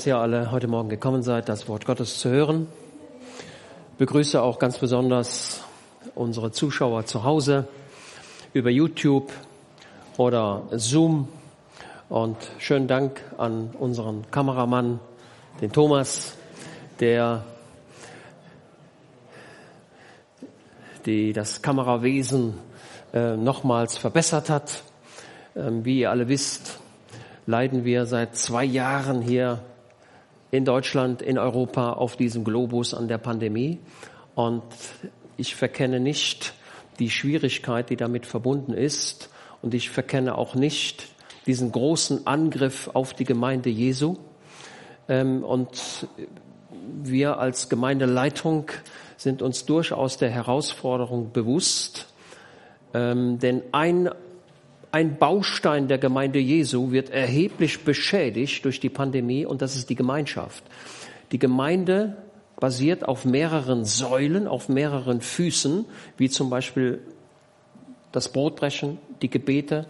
dass ihr alle heute Morgen gekommen seid, das Wort Gottes zu hören. Ich begrüße auch ganz besonders unsere Zuschauer zu Hause über YouTube oder Zoom. Und schönen Dank an unseren Kameramann, den Thomas, der die das Kamerawesen äh, nochmals verbessert hat. Ähm, wie ihr alle wisst, leiden wir seit zwei Jahren hier in Deutschland, in Europa, auf diesem Globus an der Pandemie. Und ich verkenne nicht die Schwierigkeit, die damit verbunden ist. Und ich verkenne auch nicht diesen großen Angriff auf die Gemeinde Jesu. Ähm, und wir als Gemeindeleitung sind uns durchaus der Herausforderung bewusst. Ähm, denn ein ein Baustein der Gemeinde Jesu wird erheblich beschädigt durch die Pandemie und das ist die Gemeinschaft. Die Gemeinde basiert auf mehreren Säulen, auf mehreren Füßen, wie zum Beispiel das Brotbrechen, die Gebete,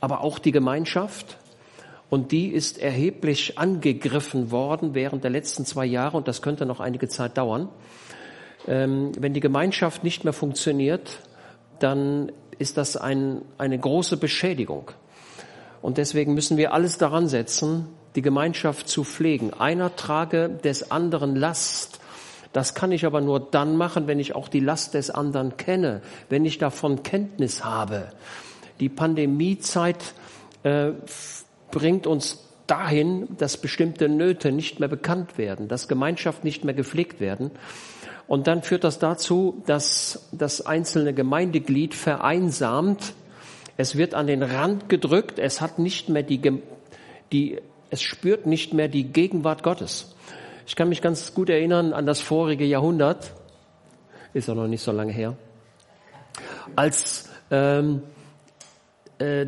aber auch die Gemeinschaft. Und die ist erheblich angegriffen worden während der letzten zwei Jahre und das könnte noch einige Zeit dauern. Ähm, wenn die Gemeinschaft nicht mehr funktioniert, dann ist das ein, eine große Beschädigung. Und deswegen müssen wir alles daran setzen, die Gemeinschaft zu pflegen. Einer trage des anderen Last. Das kann ich aber nur dann machen, wenn ich auch die Last des anderen kenne, wenn ich davon Kenntnis habe. Die Pandemiezeit äh, bringt uns dahin, dass bestimmte Nöte nicht mehr bekannt werden, dass Gemeinschaft nicht mehr gepflegt werden. Und dann führt das dazu, dass das einzelne Gemeindeglied vereinsamt. Es wird an den Rand gedrückt. Es hat nicht mehr die, die, es spürt nicht mehr die Gegenwart Gottes. Ich kann mich ganz gut erinnern an das vorige Jahrhundert. Ist auch noch nicht so lange her. Als ähm, äh,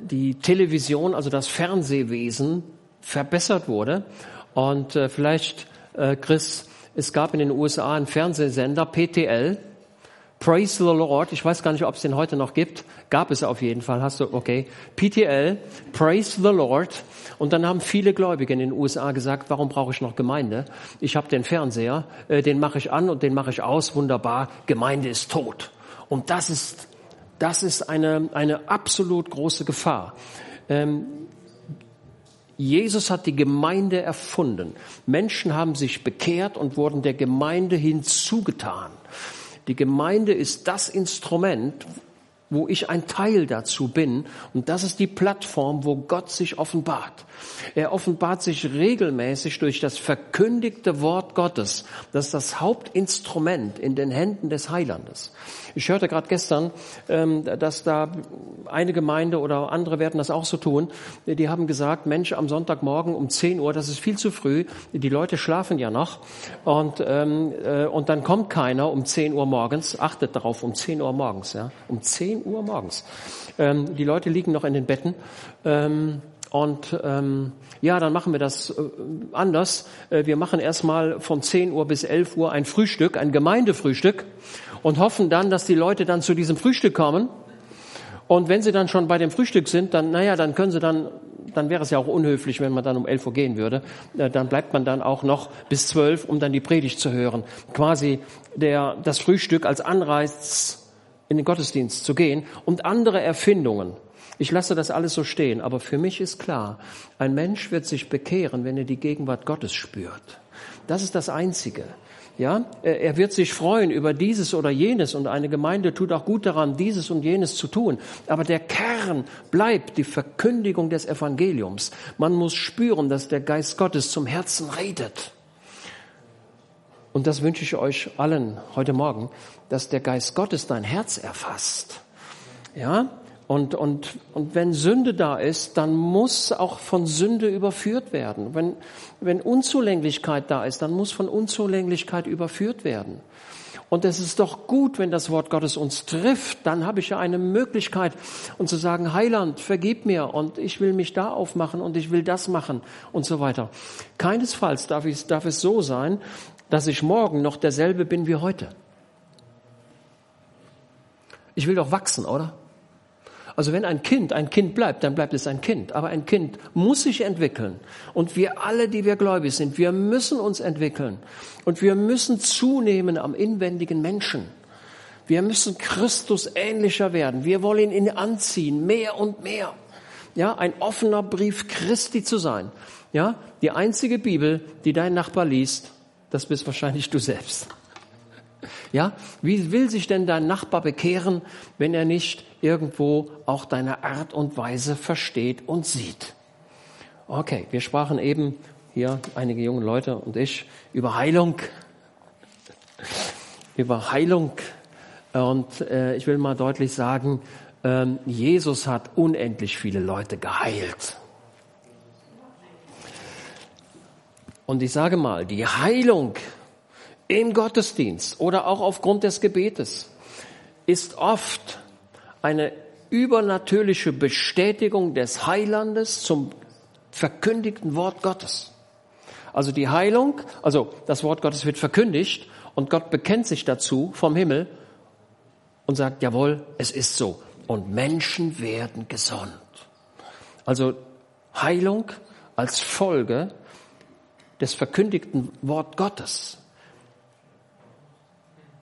die Television, also das Fernsehwesen verbessert wurde. Und äh, vielleicht, äh, Chris, es gab in den USA einen Fernsehsender, PTL, Praise the Lord. Ich weiß gar nicht, ob es den heute noch gibt. Gab es auf jeden Fall. Hast du, okay. PTL, Praise the Lord. Und dann haben viele Gläubige in den USA gesagt, warum brauche ich noch Gemeinde? Ich habe den Fernseher, äh, den mache ich an und den mache ich aus. Wunderbar. Gemeinde ist tot. Und das ist, das ist eine, eine absolut große Gefahr. Ähm, Jesus hat die Gemeinde erfunden. Menschen haben sich bekehrt und wurden der Gemeinde hinzugetan. Die Gemeinde ist das Instrument, wo ich ein Teil dazu bin. Und das ist die Plattform, wo Gott sich offenbart. Er offenbart sich regelmäßig durch das verkündigte Wort Gottes. Das ist das Hauptinstrument in den Händen des Heilandes. Ich hörte gerade gestern, ähm, dass da eine Gemeinde oder andere werden das auch so tun. Die haben gesagt, Mensch, am Sonntagmorgen um 10 Uhr, das ist viel zu früh. Die Leute schlafen ja noch. Und, ähm, äh, und dann kommt keiner um 10 Uhr morgens. Achtet darauf, um 10 Uhr morgens. Ja, Um 10 Uhr morgens. Ähm, die Leute liegen noch in den Betten. Und ähm, ja, dann machen wir das äh, anders. Äh, wir machen erstmal von 10 Uhr bis 11 Uhr ein Frühstück, ein Gemeindefrühstück und hoffen dann, dass die Leute dann zu diesem Frühstück kommen. Und wenn sie dann schon bei dem Frühstück sind, dann, naja, dann können sie dann, dann wäre es ja auch unhöflich, wenn man dann um 11 Uhr gehen würde. Äh, dann bleibt man dann auch noch bis 12, um dann die Predigt zu hören. Quasi der, das Frühstück als Anreiz in den Gottesdienst zu gehen und andere Erfindungen ich lasse das alles so stehen, aber für mich ist klar, ein Mensch wird sich bekehren, wenn er die Gegenwart Gottes spürt. Das ist das Einzige. Ja, er wird sich freuen über dieses oder jenes und eine Gemeinde tut auch gut daran, dieses und jenes zu tun. Aber der Kern bleibt die Verkündigung des Evangeliums. Man muss spüren, dass der Geist Gottes zum Herzen redet. Und das wünsche ich euch allen heute Morgen, dass der Geist Gottes dein Herz erfasst. Ja, und, und, und wenn Sünde da ist, dann muss auch von Sünde überführt werden. Wenn, wenn Unzulänglichkeit da ist, dann muss von Unzulänglichkeit überführt werden. Und es ist doch gut, wenn das Wort Gottes uns trifft. Dann habe ich ja eine Möglichkeit, und zu sagen, Heiland, vergib mir und ich will mich da aufmachen und ich will das machen und so weiter. Keinesfalls darf, ich, darf es so sein, dass ich morgen noch derselbe bin wie heute. Ich will doch wachsen, oder? Also wenn ein Kind ein Kind bleibt, dann bleibt es ein Kind. Aber ein Kind muss sich entwickeln. Und wir alle, die wir gläubig sind, wir müssen uns entwickeln. Und wir müssen zunehmen am inwendigen Menschen. Wir müssen Christus ähnlicher werden. Wir wollen ihn anziehen, mehr und mehr. Ja, ein offener Brief Christi zu sein. Ja, die einzige Bibel, die dein Nachbar liest, das bist wahrscheinlich du selbst. Ja, wie will sich denn dein Nachbar bekehren, wenn er nicht irgendwo auch deine Art und Weise versteht und sieht? Okay, wir sprachen eben hier einige junge Leute und ich über Heilung, über Heilung. Und äh, ich will mal deutlich sagen, ähm, Jesus hat unendlich viele Leute geheilt. Und ich sage mal, die Heilung im Gottesdienst oder auch aufgrund des Gebetes ist oft eine übernatürliche Bestätigung des Heilandes zum verkündigten Wort Gottes. Also die Heilung, also das Wort Gottes wird verkündigt und Gott bekennt sich dazu vom Himmel und sagt, jawohl, es ist so. Und Menschen werden gesund. Also Heilung als Folge des verkündigten Wort Gottes.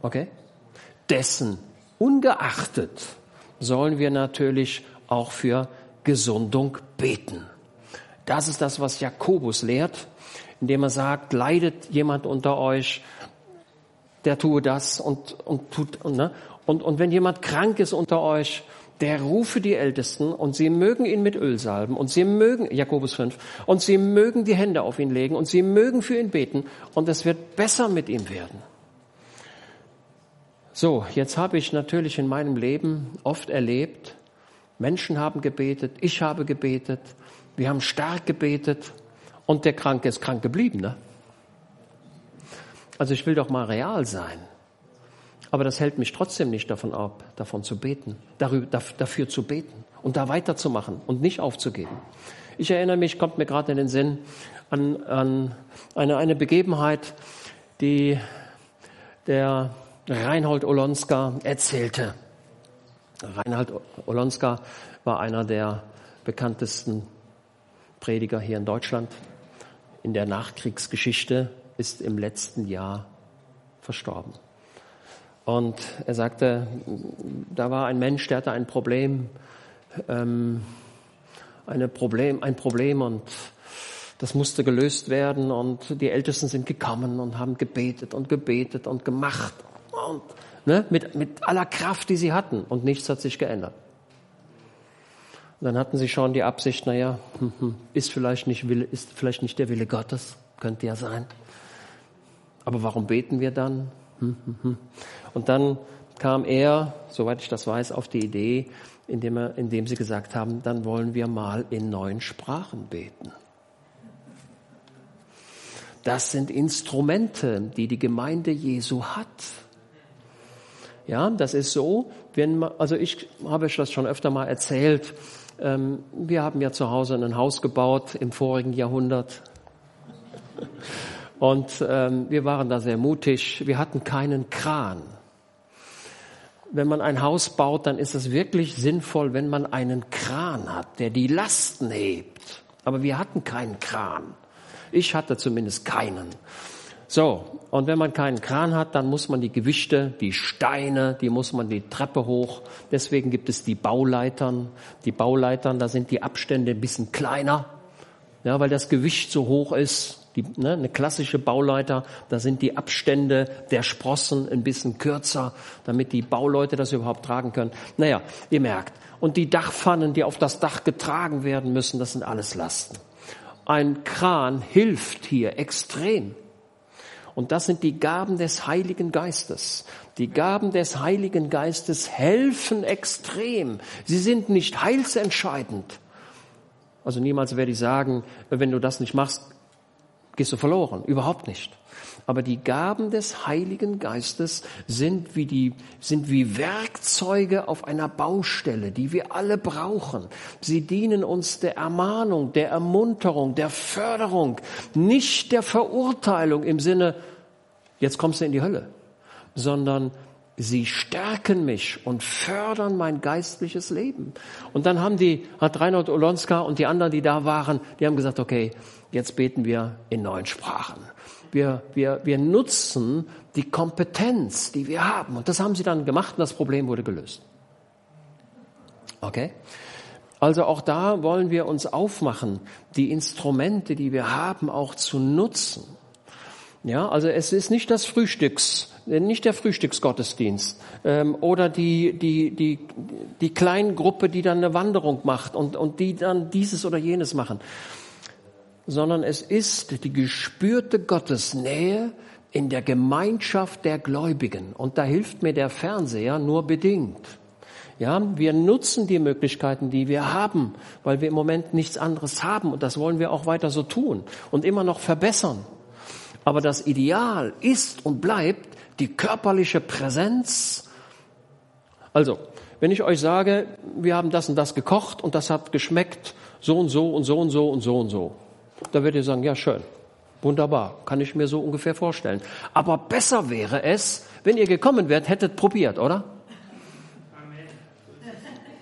Okay? Dessen ungeachtet sollen wir natürlich auch für Gesundung beten. Das ist das, was Jakobus lehrt, indem er sagt, leidet jemand unter euch, der tue das und, und tut, ne? und, und wenn jemand krank ist unter euch, der rufe die Ältesten und sie mögen ihn mit Öl salben und sie mögen, Jakobus 5, und sie mögen die Hände auf ihn legen und sie mögen für ihn beten und es wird besser mit ihm werden. So, jetzt habe ich natürlich in meinem Leben oft erlebt, Menschen haben gebetet, ich habe gebetet, wir haben stark gebetet und der Kranke ist krank geblieben. Ne? Also ich will doch mal real sein. Aber das hält mich trotzdem nicht davon ab, davon zu beten, darüber, dafür zu beten und da weiterzumachen und nicht aufzugeben. Ich erinnere mich, kommt mir gerade in den Sinn, an, an eine, eine Begebenheit, die der Reinhold Olonska erzählte. Reinhold Olonska war einer der bekanntesten Prediger hier in Deutschland. In der Nachkriegsgeschichte ist im letzten Jahr verstorben. Und er sagte, da war ein Mensch, der hatte ein Problem, ähm, eine Problem, ein Problem und das musste gelöst werden und die Ältesten sind gekommen und haben gebetet und gebetet und gemacht und ne, mit, mit aller Kraft, die sie hatten und nichts hat sich geändert. Und dann hatten sie schon die Absicht, naja, hm, hm, ist vielleicht nicht Wille, ist vielleicht nicht der Wille Gottes, könnte ja sein. Aber warum beten wir dann? Und dann kam er, soweit ich das weiß, auf die Idee, indem, er, indem sie gesagt haben, dann wollen wir mal in neuen Sprachen beten. Das sind Instrumente, die die Gemeinde Jesu hat. Ja, das ist so, wenn man, also ich habe euch das schon öfter mal erzählt. Ähm, wir haben ja zu Hause ein Haus gebaut im vorigen Jahrhundert. Und ähm, wir waren da sehr mutig. Wir hatten keinen Kran. Wenn man ein Haus baut, dann ist es wirklich sinnvoll, wenn man einen Kran hat, der die Lasten hebt. Aber wir hatten keinen Kran. Ich hatte zumindest keinen. So, und wenn man keinen Kran hat, dann muss man die Gewichte, die Steine, die muss man die Treppe hoch. Deswegen gibt es die Bauleitern. Die Bauleitern, da sind die Abstände ein bisschen kleiner, ja, weil das Gewicht so hoch ist. Die, ne, eine klassische Bauleiter, da sind die Abstände der Sprossen ein bisschen kürzer, damit die Bauleute das überhaupt tragen können. Naja, ihr merkt. Und die Dachpfannen, die auf das Dach getragen werden müssen, das sind alles Lasten. Ein Kran hilft hier extrem. Und das sind die Gaben des Heiligen Geistes. Die Gaben des Heiligen Geistes helfen extrem. Sie sind nicht heilsentscheidend. Also niemals werde ich sagen, wenn du das nicht machst, gehst du verloren. Überhaupt nicht. Aber die Gaben des Heiligen Geistes sind wie die, sind wie Werkzeuge auf einer Baustelle, die wir alle brauchen. Sie dienen uns der Ermahnung, der Ermunterung, der Förderung, nicht der Verurteilung im Sinne, jetzt kommst du in die Hölle, sondern Sie stärken mich und fördern mein geistliches Leben. Und dann haben die, hat Reinhold Olonska und die anderen, die da waren, die haben gesagt, okay, jetzt beten wir in neuen Sprachen. Wir, wir, wir nutzen die Kompetenz, die wir haben. Und das haben sie dann gemacht und das Problem wurde gelöst. Okay? Also auch da wollen wir uns aufmachen, die Instrumente, die wir haben, auch zu nutzen. Ja, also es ist nicht das Frühstücks, nicht der Frühstücksgottesdienst ähm, oder die die die die Kleingruppe, die dann eine Wanderung macht und und die dann dieses oder jenes machen, sondern es ist die gespürte Gottesnähe in der Gemeinschaft der Gläubigen und da hilft mir der Fernseher nur bedingt. Ja, wir nutzen die Möglichkeiten, die wir haben, weil wir im Moment nichts anderes haben und das wollen wir auch weiter so tun und immer noch verbessern. Aber das Ideal ist und bleibt die körperliche Präsenz. Also, wenn ich euch sage, wir haben das und das gekocht und das hat geschmeckt so und so und so und so und so und so, dann werdet ihr sagen, ja schön, wunderbar, kann ich mir so ungefähr vorstellen. Aber besser wäre es, wenn ihr gekommen wärt, hättet probiert, oder?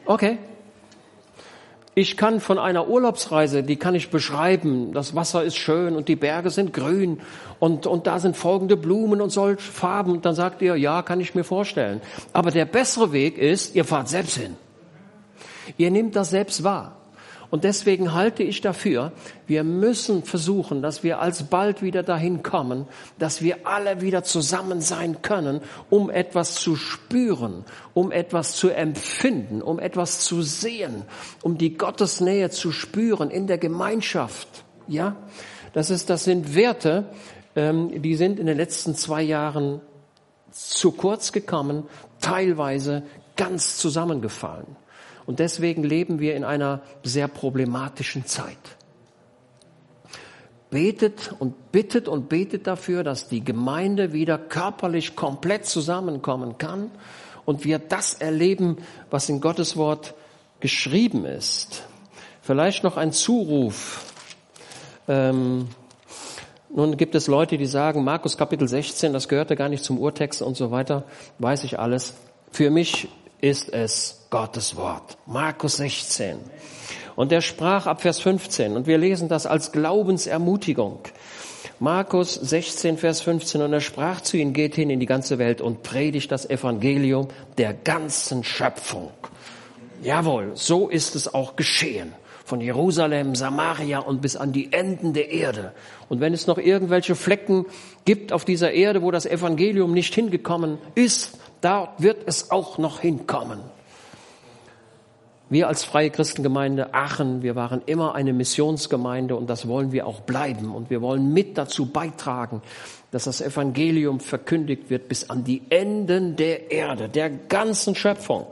Okay, ich kann von einer Urlaubsreise, die kann ich beschreiben. Das Wasser ist schön und die Berge sind grün und, und da sind folgende Blumen und solche Farben. Dann sagt ihr, ja, kann ich mir vorstellen. Aber der bessere Weg ist, ihr fahrt selbst hin. Ihr nehmt das selbst wahr. Und deswegen halte ich dafür, wir müssen versuchen, dass wir alsbald wieder dahin kommen, dass wir alle wieder zusammen sein können, um etwas zu spüren, um etwas zu empfinden, um etwas zu sehen, um die Gottesnähe zu spüren in der Gemeinschaft. Ja, das ist, das sind Werte, ähm, die sind in den letzten zwei Jahren zu kurz gekommen, teilweise ganz zusammengefallen. Und deswegen leben wir in einer sehr problematischen Zeit. Betet und bittet und betet dafür, dass die Gemeinde wieder körperlich komplett zusammenkommen kann und wir das erleben, was in Gottes Wort geschrieben ist. Vielleicht noch ein Zuruf. Ähm, nun gibt es Leute, die sagen, Markus Kapitel 16, das gehörte gar nicht zum Urtext und so weiter, weiß ich alles. Für mich ist es Gottes Wort. Markus 16. Und er sprach ab Vers 15 und wir lesen das als Glaubensermutigung. Markus 16, Vers 15 und er sprach zu ihnen, geht hin in die ganze Welt und predigt das Evangelium der ganzen Schöpfung. Jawohl, so ist es auch geschehen. Von Jerusalem, Samaria und bis an die Enden der Erde. Und wenn es noch irgendwelche Flecken gibt auf dieser Erde, wo das Evangelium nicht hingekommen ist, Dort wird es auch noch hinkommen. Wir als Freie Christengemeinde Aachen, wir waren immer eine Missionsgemeinde und das wollen wir auch bleiben. Und wir wollen mit dazu beitragen, dass das Evangelium verkündigt wird bis an die Enden der Erde, der ganzen Schöpfung.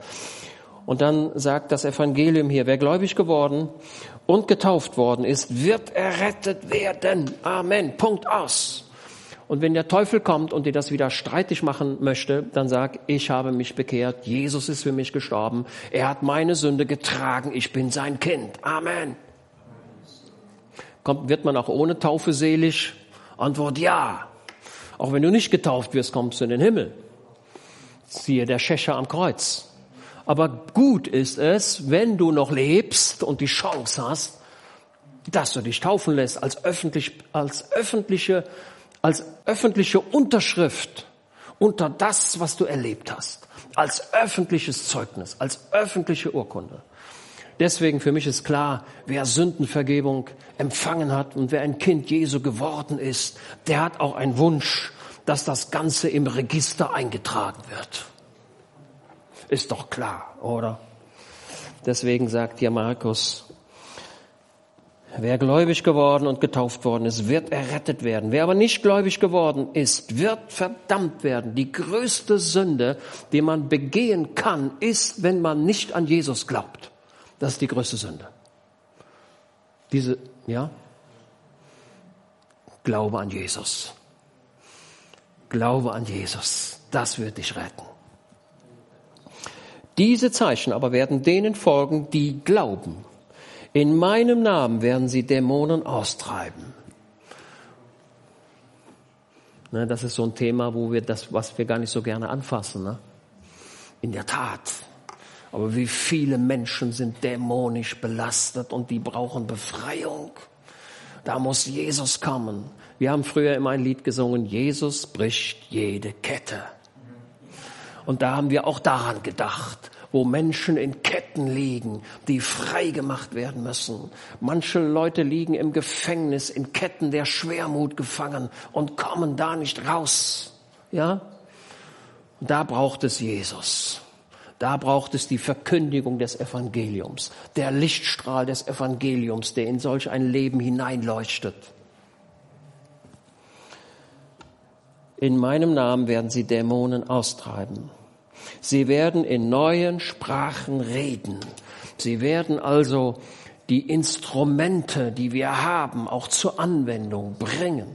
Und dann sagt das Evangelium hier, wer gläubig geworden und getauft worden ist, wird errettet werden. Amen. Punkt aus. Und wenn der Teufel kommt und dir das wieder streitig machen möchte, dann sag, ich habe mich bekehrt, Jesus ist für mich gestorben, er hat meine Sünde getragen, ich bin sein Kind. Amen. Kommt, wird man auch ohne Taufe selig? Antwort ja. Auch wenn du nicht getauft wirst, kommst du in den Himmel. Siehe der Schächer am Kreuz. Aber gut ist es, wenn du noch lebst und die Chance hast, dass du dich taufen lässt als öffentlich, als öffentliche als öffentliche Unterschrift unter das, was du erlebt hast, als öffentliches Zeugnis, als öffentliche Urkunde. Deswegen für mich ist klar, wer Sündenvergebung empfangen hat und wer ein Kind Jesu geworden ist, der hat auch einen Wunsch, dass das Ganze im Register eingetragen wird. Ist doch klar, oder? Deswegen sagt hier Markus, Wer gläubig geworden und getauft worden ist, wird errettet werden. Wer aber nicht gläubig geworden ist, wird verdammt werden. Die größte Sünde, die man begehen kann, ist, wenn man nicht an Jesus glaubt. Das ist die größte Sünde. Diese, ja? Glaube an Jesus. Glaube an Jesus. Das wird dich retten. Diese Zeichen aber werden denen folgen, die glauben. In meinem Namen werden sie Dämonen austreiben. Ne, das ist so ein Thema, wo wir das, was wir gar nicht so gerne anfassen. Ne? In der Tat. Aber wie viele Menschen sind dämonisch belastet und die brauchen Befreiung. Da muss Jesus kommen. Wir haben früher immer ein Lied gesungen, Jesus bricht jede Kette. Und da haben wir auch daran gedacht, wo Menschen in Ketten liegen, die frei gemacht werden müssen. Manche Leute liegen im Gefängnis in Ketten der Schwermut gefangen und kommen da nicht raus. Ja? Da braucht es Jesus. Da braucht es die Verkündigung des Evangeliums, der Lichtstrahl des Evangeliums, der in solch ein Leben hineinleuchtet. In meinem Namen werden sie Dämonen austreiben. Sie werden in neuen Sprachen reden. Sie werden also die Instrumente, die wir haben, auch zur Anwendung bringen.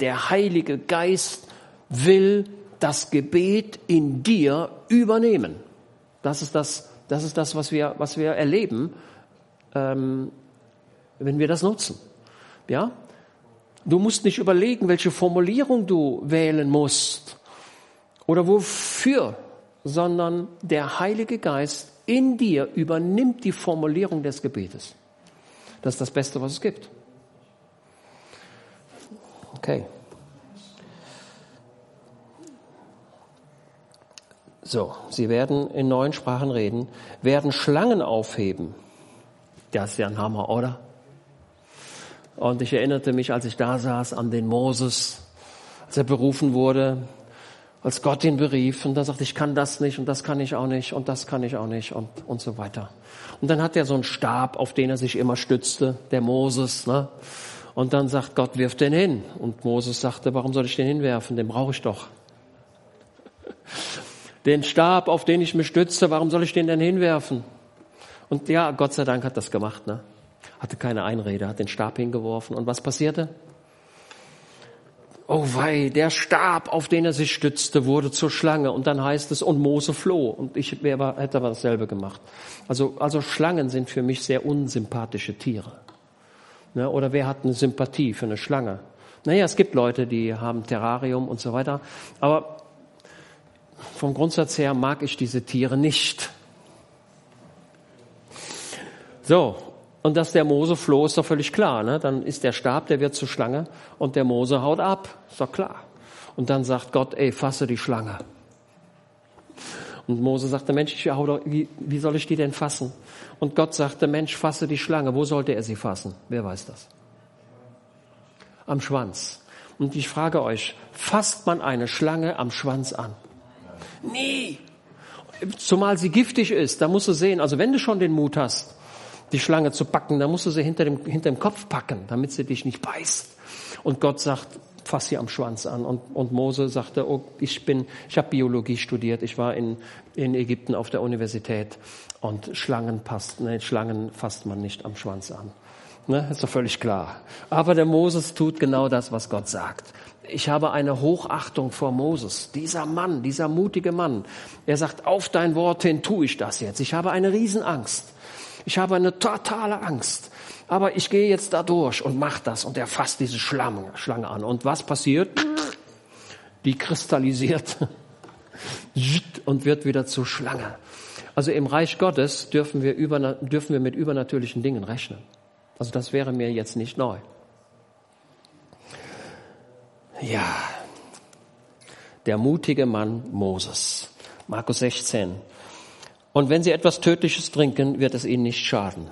Der Heilige Geist will das Gebet in dir übernehmen. Das ist das, das, ist das was, wir, was wir erleben, ähm, wenn wir das nutzen. Ja? Du musst nicht überlegen, welche Formulierung du wählen musst oder wofür sondern der Heilige Geist in dir übernimmt die Formulierung des Gebetes. Das ist das Beste, was es gibt. Okay. So, sie werden in neuen Sprachen reden, werden Schlangen aufheben. Das ist ja ein Hammer, oder? Und ich erinnerte mich, als ich da saß, an den Moses, als er berufen wurde, als Gott ihn berief und dann sagte, ich kann das nicht und das kann ich auch nicht und das kann ich auch nicht und, und so weiter. Und dann hat er so einen Stab, auf den er sich immer stützte, der Moses, ne? Und dann sagt Gott, wirf den hin. Und Moses sagte, warum soll ich den hinwerfen? Den brauche ich doch. Den Stab, auf den ich mich stützte, warum soll ich den denn hinwerfen? Und ja, Gott sei Dank hat das gemacht, ne? Hatte keine Einrede, hat den Stab hingeworfen. Und was passierte? Oh wei, der Stab, auf den er sich stützte, wurde zur Schlange. Und dann heißt es, und Mose floh. Und ich wäre, hätte aber dasselbe gemacht. Also, also Schlangen sind für mich sehr unsympathische Tiere. Ne? Oder wer hat eine Sympathie für eine Schlange? Naja, es gibt Leute, die haben Terrarium und so weiter. Aber vom Grundsatz her mag ich diese Tiere nicht. So, und dass der Mose floh, ist doch völlig klar. Ne? Dann ist der Stab, der wird zur Schlange und der Mose haut ab. Ist doch klar. Und dann sagt Gott, ey, fasse die Schlange. Und Mose sagte, Mensch, ich hau doch, wie, wie soll ich die denn fassen? Und Gott sagte, Mensch, fasse die Schlange. Wo sollte er sie fassen? Wer weiß das? Am Schwanz. Und ich frage euch, fasst man eine Schlange am Schwanz an? Nie. Zumal sie giftig ist, da musst du sehen, also wenn du schon den Mut hast, die Schlange zu packen, dann musst du sie hinter dem, hinter dem Kopf packen, damit sie dich nicht beißt. Und Gott sagt, fass sie am Schwanz an. Und, und Mose sagte, oh, ich bin, ich habe Biologie studiert, ich war in, in Ägypten auf der Universität und Schlangen passt, ne, Schlangen fasst man nicht am Schwanz an. Ne, ist doch völlig klar. Aber der Moses tut genau das, was Gott sagt. Ich habe eine Hochachtung vor Moses. Dieser Mann, dieser mutige Mann. Er sagt, auf dein Wort hin tue ich das jetzt. Ich habe eine Riesenangst. Ich habe eine totale Angst. Aber ich gehe jetzt da durch und mach das. Und er fasst diese Schlange, Schlange an. Und was passiert? Die kristallisiert und wird wieder zur Schlange. Also im Reich Gottes dürfen wir, über, dürfen wir mit übernatürlichen Dingen rechnen. Also das wäre mir jetzt nicht neu. Ja, der mutige Mann Moses. Markus 16. Und wenn sie etwas Tödliches trinken, wird es ihnen nicht schaden.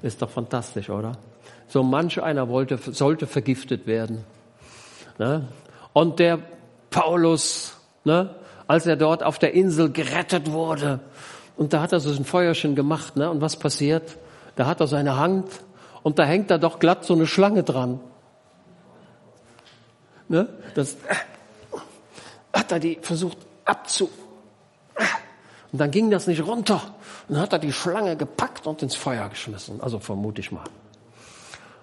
Ist doch fantastisch, oder? So manch einer wollte, sollte vergiftet werden. Ne? Und der Paulus, ne? als er dort auf der Insel gerettet wurde, und da hat er so ein Feuerchen gemacht, ne? und was passiert? Da hat er seine Hand und da hängt da doch glatt so eine Schlange dran. Ne? Das hat er die versucht abzu und dann ging das nicht runter. Und dann hat er die Schlange gepackt und ins Feuer geschmissen. Also vermute ich mal.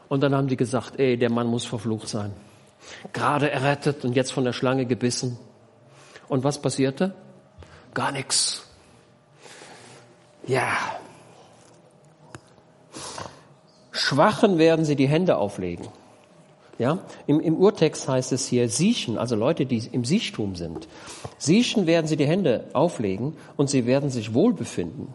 Und dann haben die gesagt, ey, der Mann muss verflucht sein. Gerade errettet und jetzt von der Schlange gebissen. Und was passierte? Gar nichts. Ja. Schwachen werden sie die Hände auflegen. Ja, im, im Urtext heißt es hier siechen, also Leute, die im Siechtum sind. Siechen werden sie die Hände auflegen und sie werden sich wohlbefinden.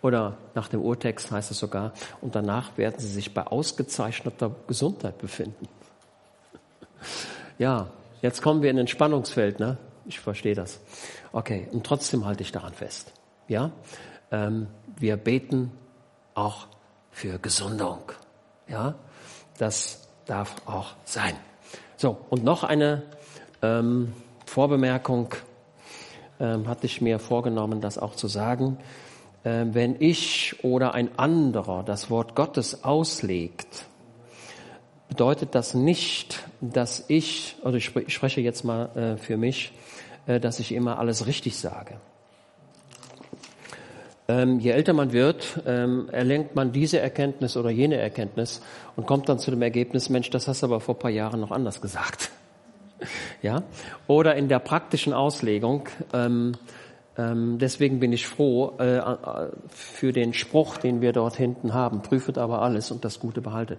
Oder nach dem Urtext heißt es sogar, und danach werden sie sich bei ausgezeichneter Gesundheit befinden. Ja, jetzt kommen wir in ein Spannungsfeld, ne? Ich verstehe das. Okay, und trotzdem halte ich daran fest. Ja, ähm, wir beten auch für Gesundung. Ja, das darf auch sein. So, und noch eine ähm, Vorbemerkung ähm, hatte ich mir vorgenommen, das auch zu sagen. Ähm, wenn ich oder ein anderer das Wort Gottes auslegt, bedeutet das nicht, dass ich, oder ich spreche jetzt mal äh, für mich, äh, dass ich immer alles richtig sage. Ähm, je älter man wird, ähm, erlenkt man diese Erkenntnis oder jene Erkenntnis und kommt dann zu dem Ergebnis, Mensch, das hast du aber vor ein paar Jahren noch anders gesagt. ja? Oder in der praktischen Auslegung, ähm, ähm, deswegen bin ich froh äh, äh, für den Spruch, den wir dort hinten haben. Prüfet aber alles und das Gute behaltet.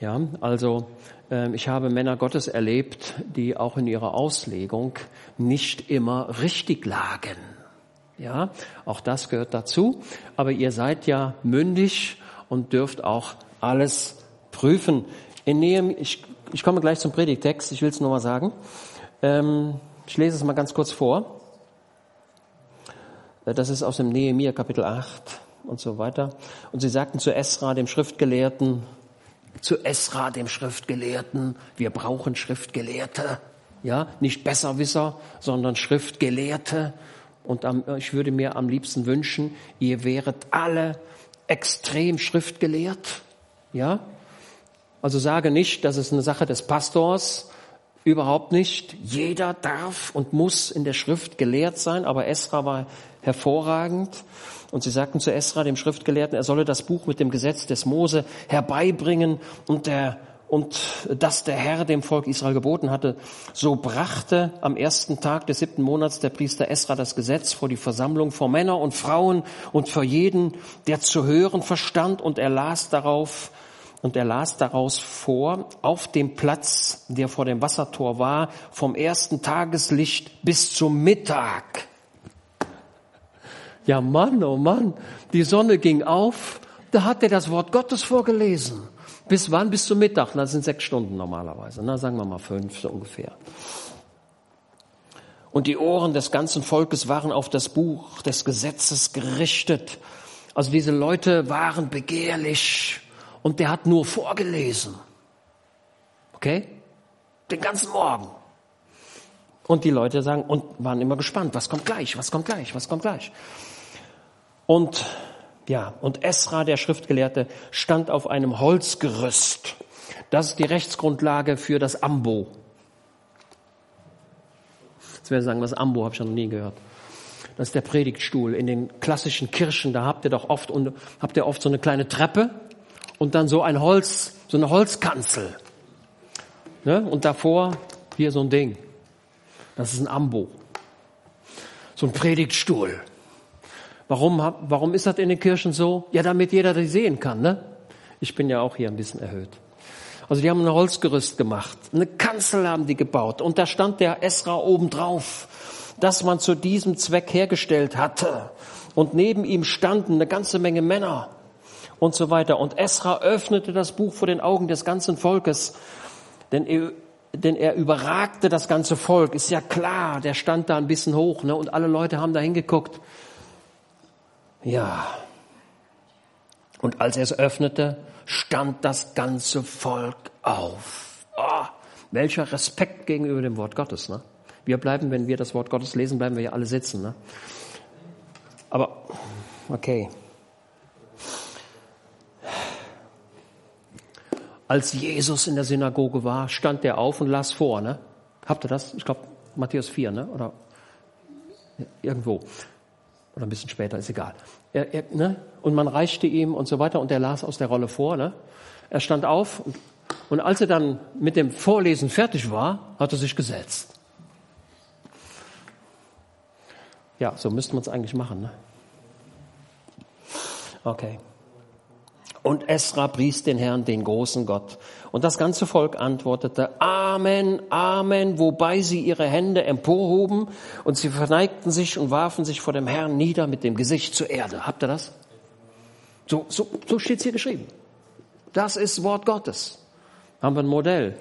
Ja, also äh, ich habe Männer Gottes erlebt, die auch in ihrer Auslegung nicht immer richtig lagen. Ja, auch das gehört dazu. Aber ihr seid ja mündig und dürft auch alles prüfen. In Nehemiah, ich, ich komme gleich zum Predigtext, ich will es nur mal sagen. Ähm, ich lese es mal ganz kurz vor. Äh, das ist aus dem Nehemiah Kapitel 8 und so weiter. Und sie sagten zu Esra, dem Schriftgelehrten, zu Esra, dem Schriftgelehrten. Wir brauchen Schriftgelehrte. Ja, nicht Besserwisser, sondern Schriftgelehrte. Und am, ich würde mir am liebsten wünschen, ihr wäret alle extrem schriftgelehrt. Ja? Also sage nicht, das ist eine Sache des Pastors. Überhaupt nicht. Jeder darf und muss in der Schrift gelehrt sein, aber Esra war hervorragend. Und sie sagten zu Esra, dem Schriftgelehrten, er solle das Buch mit dem Gesetz des Mose herbeibringen und der und das der Herr dem Volk Israel geboten hatte. So brachte am ersten Tag des siebten Monats der Priester Esra das Gesetz vor die Versammlung vor Männer und Frauen und vor jeden, der zu hören verstand und er las darauf und er las daraus vor, auf dem Platz, der vor dem Wassertor war, vom ersten Tageslicht bis zum Mittag ja Mann, oh Mann, die Sonne ging auf, da hat er das Wort Gottes vorgelesen. Bis wann? Bis zum Mittag. Das sind sechs Stunden normalerweise. Na, sagen wir mal fünf so ungefähr. Und die Ohren des ganzen Volkes waren auf das Buch des Gesetzes gerichtet. Also diese Leute waren begehrlich und der hat nur vorgelesen. Okay? Den ganzen Morgen. Und die Leute sagen und waren immer gespannt, was kommt gleich, was kommt gleich, was kommt gleich. Und ja, und Esra, der Schriftgelehrte, stand auf einem Holzgerüst. Das ist die Rechtsgrundlage für das Ambo. Jetzt werden Sie sagen, was Ambo habe ich noch nie gehört. Das ist der Predigtstuhl. In den klassischen Kirchen, da habt ihr doch oft, habt ihr oft so eine kleine Treppe und dann so ein Holz, so eine Holzkanzel. Ne? Und davor hier so ein Ding. Das ist ein Ambo. So ein Predigtstuhl. Warum, warum ist das in den Kirchen so? Ja, damit jeder das sehen kann. Ne? Ich bin ja auch hier ein bisschen erhöht. Also die haben ein Holzgerüst gemacht, eine Kanzel haben die gebaut und da stand der Esra oben drauf, das man zu diesem Zweck hergestellt hatte. Und neben ihm standen eine ganze Menge Männer und so weiter. Und Esra öffnete das Buch vor den Augen des ganzen Volkes, denn er, denn er überragte das ganze Volk. Ist ja klar, der stand da ein bisschen hoch ne? und alle Leute haben da hingeguckt. Ja. Und als er es öffnete, stand das ganze Volk auf. Oh, welcher Respekt gegenüber dem Wort Gottes. Ne? Wir bleiben, wenn wir das Wort Gottes lesen, bleiben wir ja alle sitzen. Ne? Aber, okay. Als Jesus in der Synagoge war, stand er auf und las vor. Ne? Habt ihr das? Ich glaube, Matthäus 4, ne? oder irgendwo oder ein bisschen später, ist egal. Er, er, ne? Und man reichte ihm und so weiter und er las aus der Rolle vor. Ne? Er stand auf und, und als er dann mit dem Vorlesen fertig war, hat er sich gesetzt. Ja, so müsste man es eigentlich machen. Ne? Okay. Und Esra pries den Herrn, den großen Gott. Und das ganze Volk antwortete, Amen, Amen, wobei sie ihre Hände emporhoben und sie verneigten sich und warfen sich vor dem Herrn nieder mit dem Gesicht zur Erde. Habt ihr das? So, so, so steht hier geschrieben. Das ist Wort Gottes. Haben wir ein Modell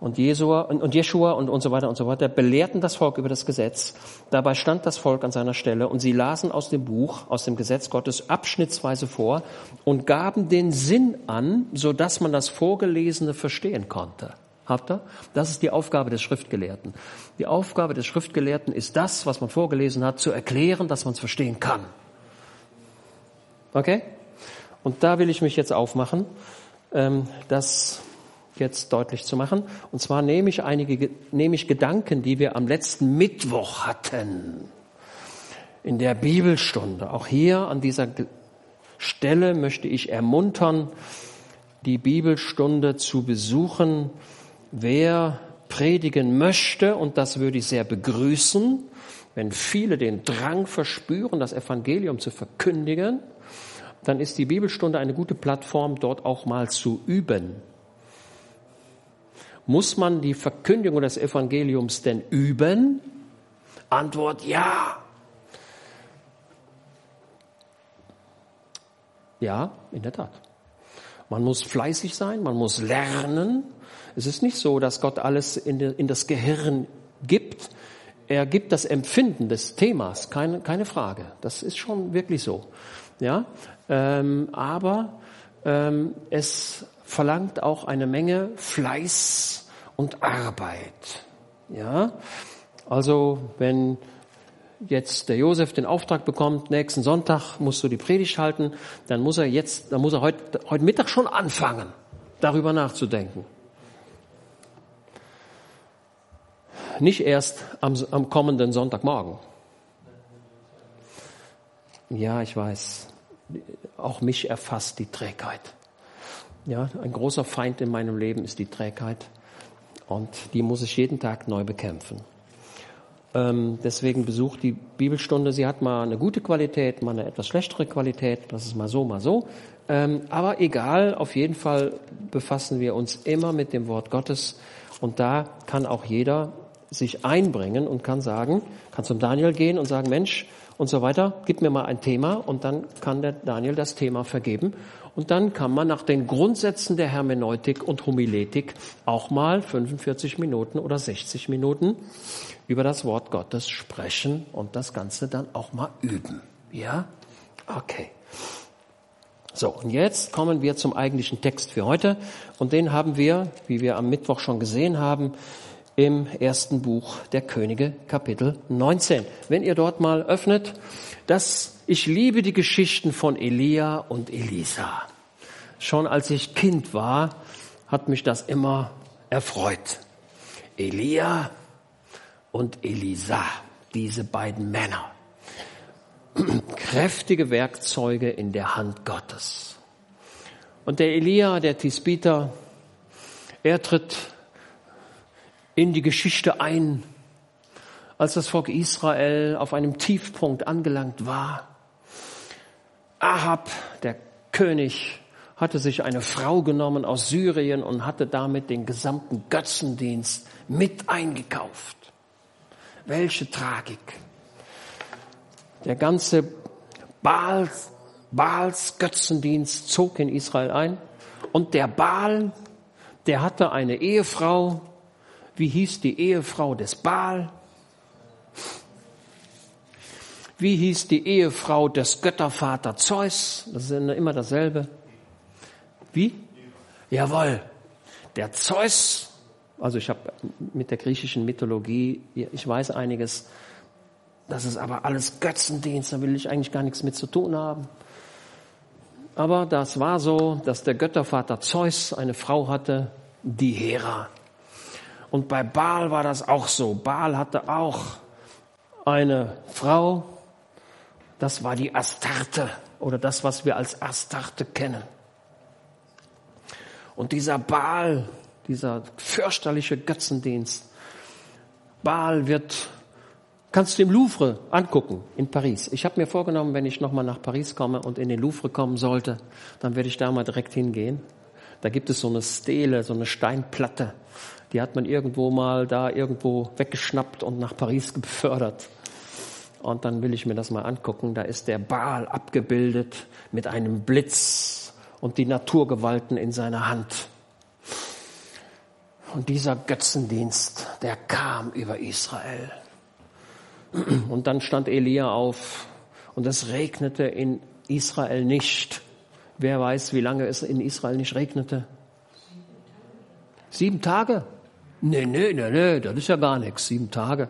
und Jesua und Jeschua und, und so weiter und so weiter belehrten das Volk über das Gesetz. Dabei stand das Volk an seiner Stelle und sie lasen aus dem Buch, aus dem Gesetz Gottes abschnittsweise vor und gaben den Sinn an, so dass man das Vorgelesene verstehen konnte. Habt ihr? Das ist die Aufgabe des Schriftgelehrten. Die Aufgabe des Schriftgelehrten ist das, was man vorgelesen hat, zu erklären, dass man es verstehen kann. Okay? Und da will ich mich jetzt aufmachen, ähm, dass jetzt deutlich zu machen. Und zwar nehme ich einige, nehme ich Gedanken, die wir am letzten Mittwoch hatten. In der Bibelstunde. Auch hier an dieser Stelle möchte ich ermuntern, die Bibelstunde zu besuchen. Wer predigen möchte, und das würde ich sehr begrüßen, wenn viele den Drang verspüren, das Evangelium zu verkündigen, dann ist die Bibelstunde eine gute Plattform, dort auch mal zu üben. Muss man die Verkündigung des Evangeliums denn üben? Antwort ja. Ja, in der Tat. Man muss fleißig sein, man muss lernen. Es ist nicht so, dass Gott alles in, das Gehirn gibt. Er gibt das Empfinden des Themas, keine, keine Frage. Das ist schon wirklich so. Ja, ähm, aber ähm, es verlangt auch eine Menge Fleiß und Arbeit. Ja, also wenn jetzt der Josef den Auftrag bekommt, nächsten Sonntag musst du die Predigt halten, dann muss er jetzt, dann muss er heute, heute Mittag schon anfangen, darüber nachzudenken. Nicht erst am, am kommenden Sonntagmorgen. Ja, ich weiß. Auch mich erfasst die Trägheit. Ja, ein großer Feind in meinem Leben ist die Trägheit. Und die muss ich jeden Tag neu bekämpfen. Ähm, deswegen besucht die Bibelstunde. Sie hat mal eine gute Qualität, mal eine etwas schlechtere Qualität. Das ist mal so, mal so. Ähm, aber egal, auf jeden Fall befassen wir uns immer mit dem Wort Gottes. Und da kann auch jeder sich einbringen und kann sagen, kann zum Daniel gehen und sagen, Mensch, und so weiter, gib mir mal ein Thema und dann kann der Daniel das Thema vergeben und dann kann man nach den Grundsätzen der Hermeneutik und Homiletik auch mal 45 Minuten oder 60 Minuten über das Wort Gottes sprechen und das Ganze dann auch mal üben. Ja? Okay. So, und jetzt kommen wir zum eigentlichen Text für heute. Und den haben wir, wie wir am Mittwoch schon gesehen haben, im ersten Buch der Könige, Kapitel 19. Wenn ihr dort mal öffnet, das ich liebe die Geschichten von Elia und Elisa. Schon als ich Kind war, hat mich das immer erfreut. Elia und Elisa, diese beiden Männer. Kräftige Werkzeuge in der Hand Gottes. Und der Elia, der Tisbiter, er tritt in die Geschichte ein, als das Volk Israel auf einem Tiefpunkt angelangt war. Ahab, der König, hatte sich eine Frau genommen aus Syrien und hatte damit den gesamten Götzendienst mit eingekauft. Welche Tragik. Der ganze Baals, Baals Götzendienst zog in Israel ein und der Baal, der hatte eine Ehefrau. Wie hieß die Ehefrau des Baal? Wie hieß die Ehefrau des Göttervater Zeus? Das ist immer dasselbe. Wie? Jawohl. Der Zeus, also ich habe mit der griechischen Mythologie, ich weiß einiges, das ist aber alles Götzendienst, da will ich eigentlich gar nichts mit zu tun haben. Aber das war so, dass der Göttervater Zeus eine Frau hatte, die Hera. Und bei Baal war das auch so. Baal hatte auch eine Frau, das war die Astarte oder das, was wir als Astarte kennen. Und dieser Baal, dieser fürchterliche Götzendienst, Baal wird Kannst du im Louvre angucken in Paris. Ich habe mir vorgenommen, wenn ich nochmal nach Paris komme und in den Louvre kommen sollte, dann werde ich da mal direkt hingehen. Da gibt es so eine Stele, so eine Steinplatte. Die hat man irgendwo mal da irgendwo weggeschnappt und nach Paris befördert. Und dann will ich mir das mal angucken. Da ist der Baal abgebildet mit einem Blitz und die Naturgewalten in seiner Hand. Und dieser Götzendienst, der kam über Israel. Und dann stand Elia auf und es regnete in Israel nicht. Wer weiß, wie lange es in Israel nicht regnete? Sieben Tage? Nee, nee, nee, nee, das ist ja gar nichts. Sieben Tage.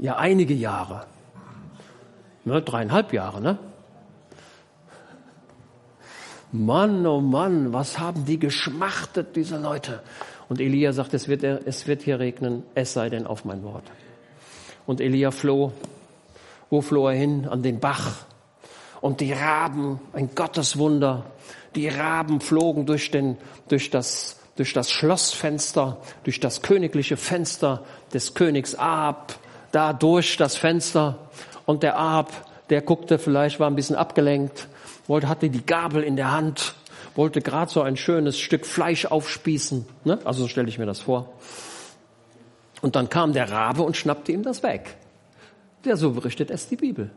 Ja, einige Jahre. Ne, dreieinhalb Jahre, ne? Mann, oh Mann, was haben die geschmachtet, diese Leute? Und Elia sagt, es wird, es wird hier regnen, es sei denn auf mein Wort. Und Elia floh. Wo floh er hin? An den Bach. Und die Raben, ein Gotteswunder, die Raben flogen durch, den, durch, das, durch das Schlossfenster, durch das königliche Fenster des Königs Ahab, da durch das Fenster. Und der Ahab, der guckte vielleicht, war ein bisschen abgelenkt, wollte, hatte die Gabel in der Hand, wollte gerade so ein schönes Stück Fleisch aufspießen. Ne? Also so stelle ich mir das vor. Und dann kam der Rabe und schnappte ihm das weg. Der so berichtet es die Bibel.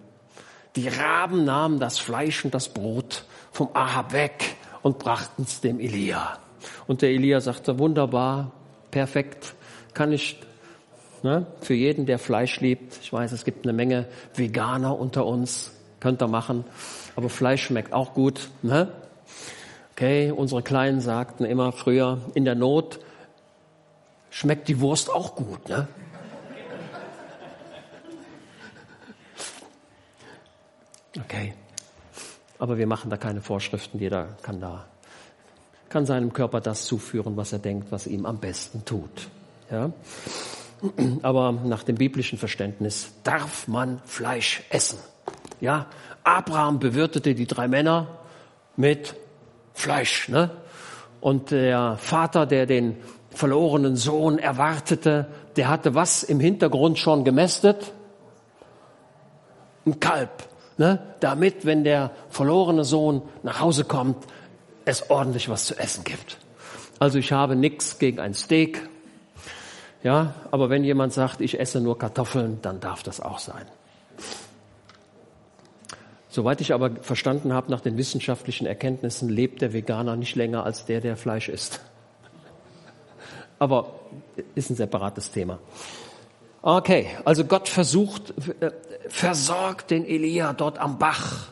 Die Raben nahmen das Fleisch und das Brot vom Ahab weg und brachten es dem Elia. Und der Elia sagte, wunderbar, perfekt, kann ich ne, für jeden, der Fleisch liebt. Ich weiß, es gibt eine Menge Veganer unter uns, könnt ihr machen, aber Fleisch schmeckt auch gut. Ne? Okay, unsere Kleinen sagten immer früher, in der Not schmeckt die Wurst auch gut, ne? Okay. Aber wir machen da keine Vorschriften. Jeder kann da, kann seinem Körper das zuführen, was er denkt, was ihm am besten tut. Ja? Aber nach dem biblischen Verständnis darf man Fleisch essen. Ja? Abraham bewirtete die drei Männer mit Fleisch, ne? Und der Vater, der den verlorenen Sohn erwartete, der hatte was im Hintergrund schon gemästet? Ein Kalb, ne? damit, wenn der verlorene Sohn nach Hause kommt, es ordentlich was zu essen gibt. Also ich habe nichts gegen ein Steak, ja, aber wenn jemand sagt, ich esse nur Kartoffeln, dann darf das auch sein. Soweit ich aber verstanden habe, nach den wissenschaftlichen Erkenntnissen lebt der Veganer nicht länger als der, der Fleisch isst. Aber ist ein separates Thema. Okay, also Gott versucht, äh, versorgt den Elia dort am Bach.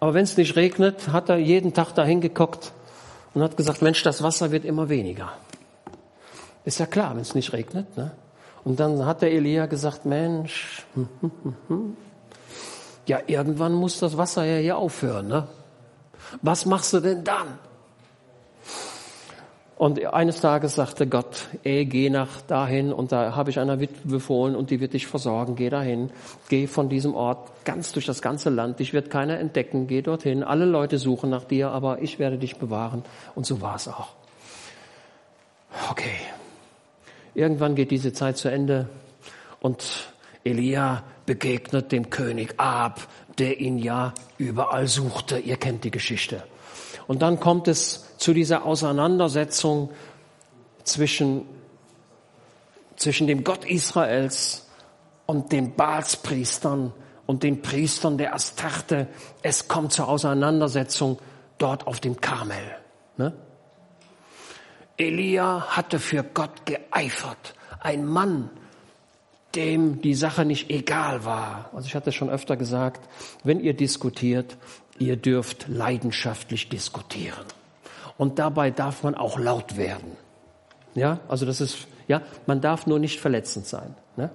Aber wenn es nicht regnet, hat er jeden Tag da hingeguckt und hat gesagt, Mensch, das Wasser wird immer weniger. Ist ja klar, wenn es nicht regnet. Ne? Und dann hat der Elia gesagt, Mensch, hm, hm, hm, hm. ja, irgendwann muss das Wasser ja hier aufhören. Ne? Was machst du denn dann? Und eines Tages sagte Gott, ey, geh nach dahin und da habe ich einer Witwe befohlen und die wird dich versorgen, geh dahin, geh von diesem Ort ganz durch das ganze Land, dich wird keiner entdecken, geh dorthin, alle Leute suchen nach dir, aber ich werde dich bewahren und so war es auch. Okay, irgendwann geht diese Zeit zu Ende und Elia begegnet dem König Ab, der ihn ja überall suchte, ihr kennt die Geschichte. Und dann kommt es zu dieser Auseinandersetzung zwischen, zwischen dem Gott Israels und den Baalspriestern und den Priestern der Astarte. Es kommt zur Auseinandersetzung dort auf dem Karmel. Ne? Elia hatte für Gott geeifert. Ein Mann, dem die Sache nicht egal war. Also ich hatte schon öfter gesagt, wenn ihr diskutiert, ihr dürft leidenschaftlich diskutieren. Und dabei darf man auch laut werden. Ja, also das ist, ja, man darf nur nicht verletzend sein. Ne?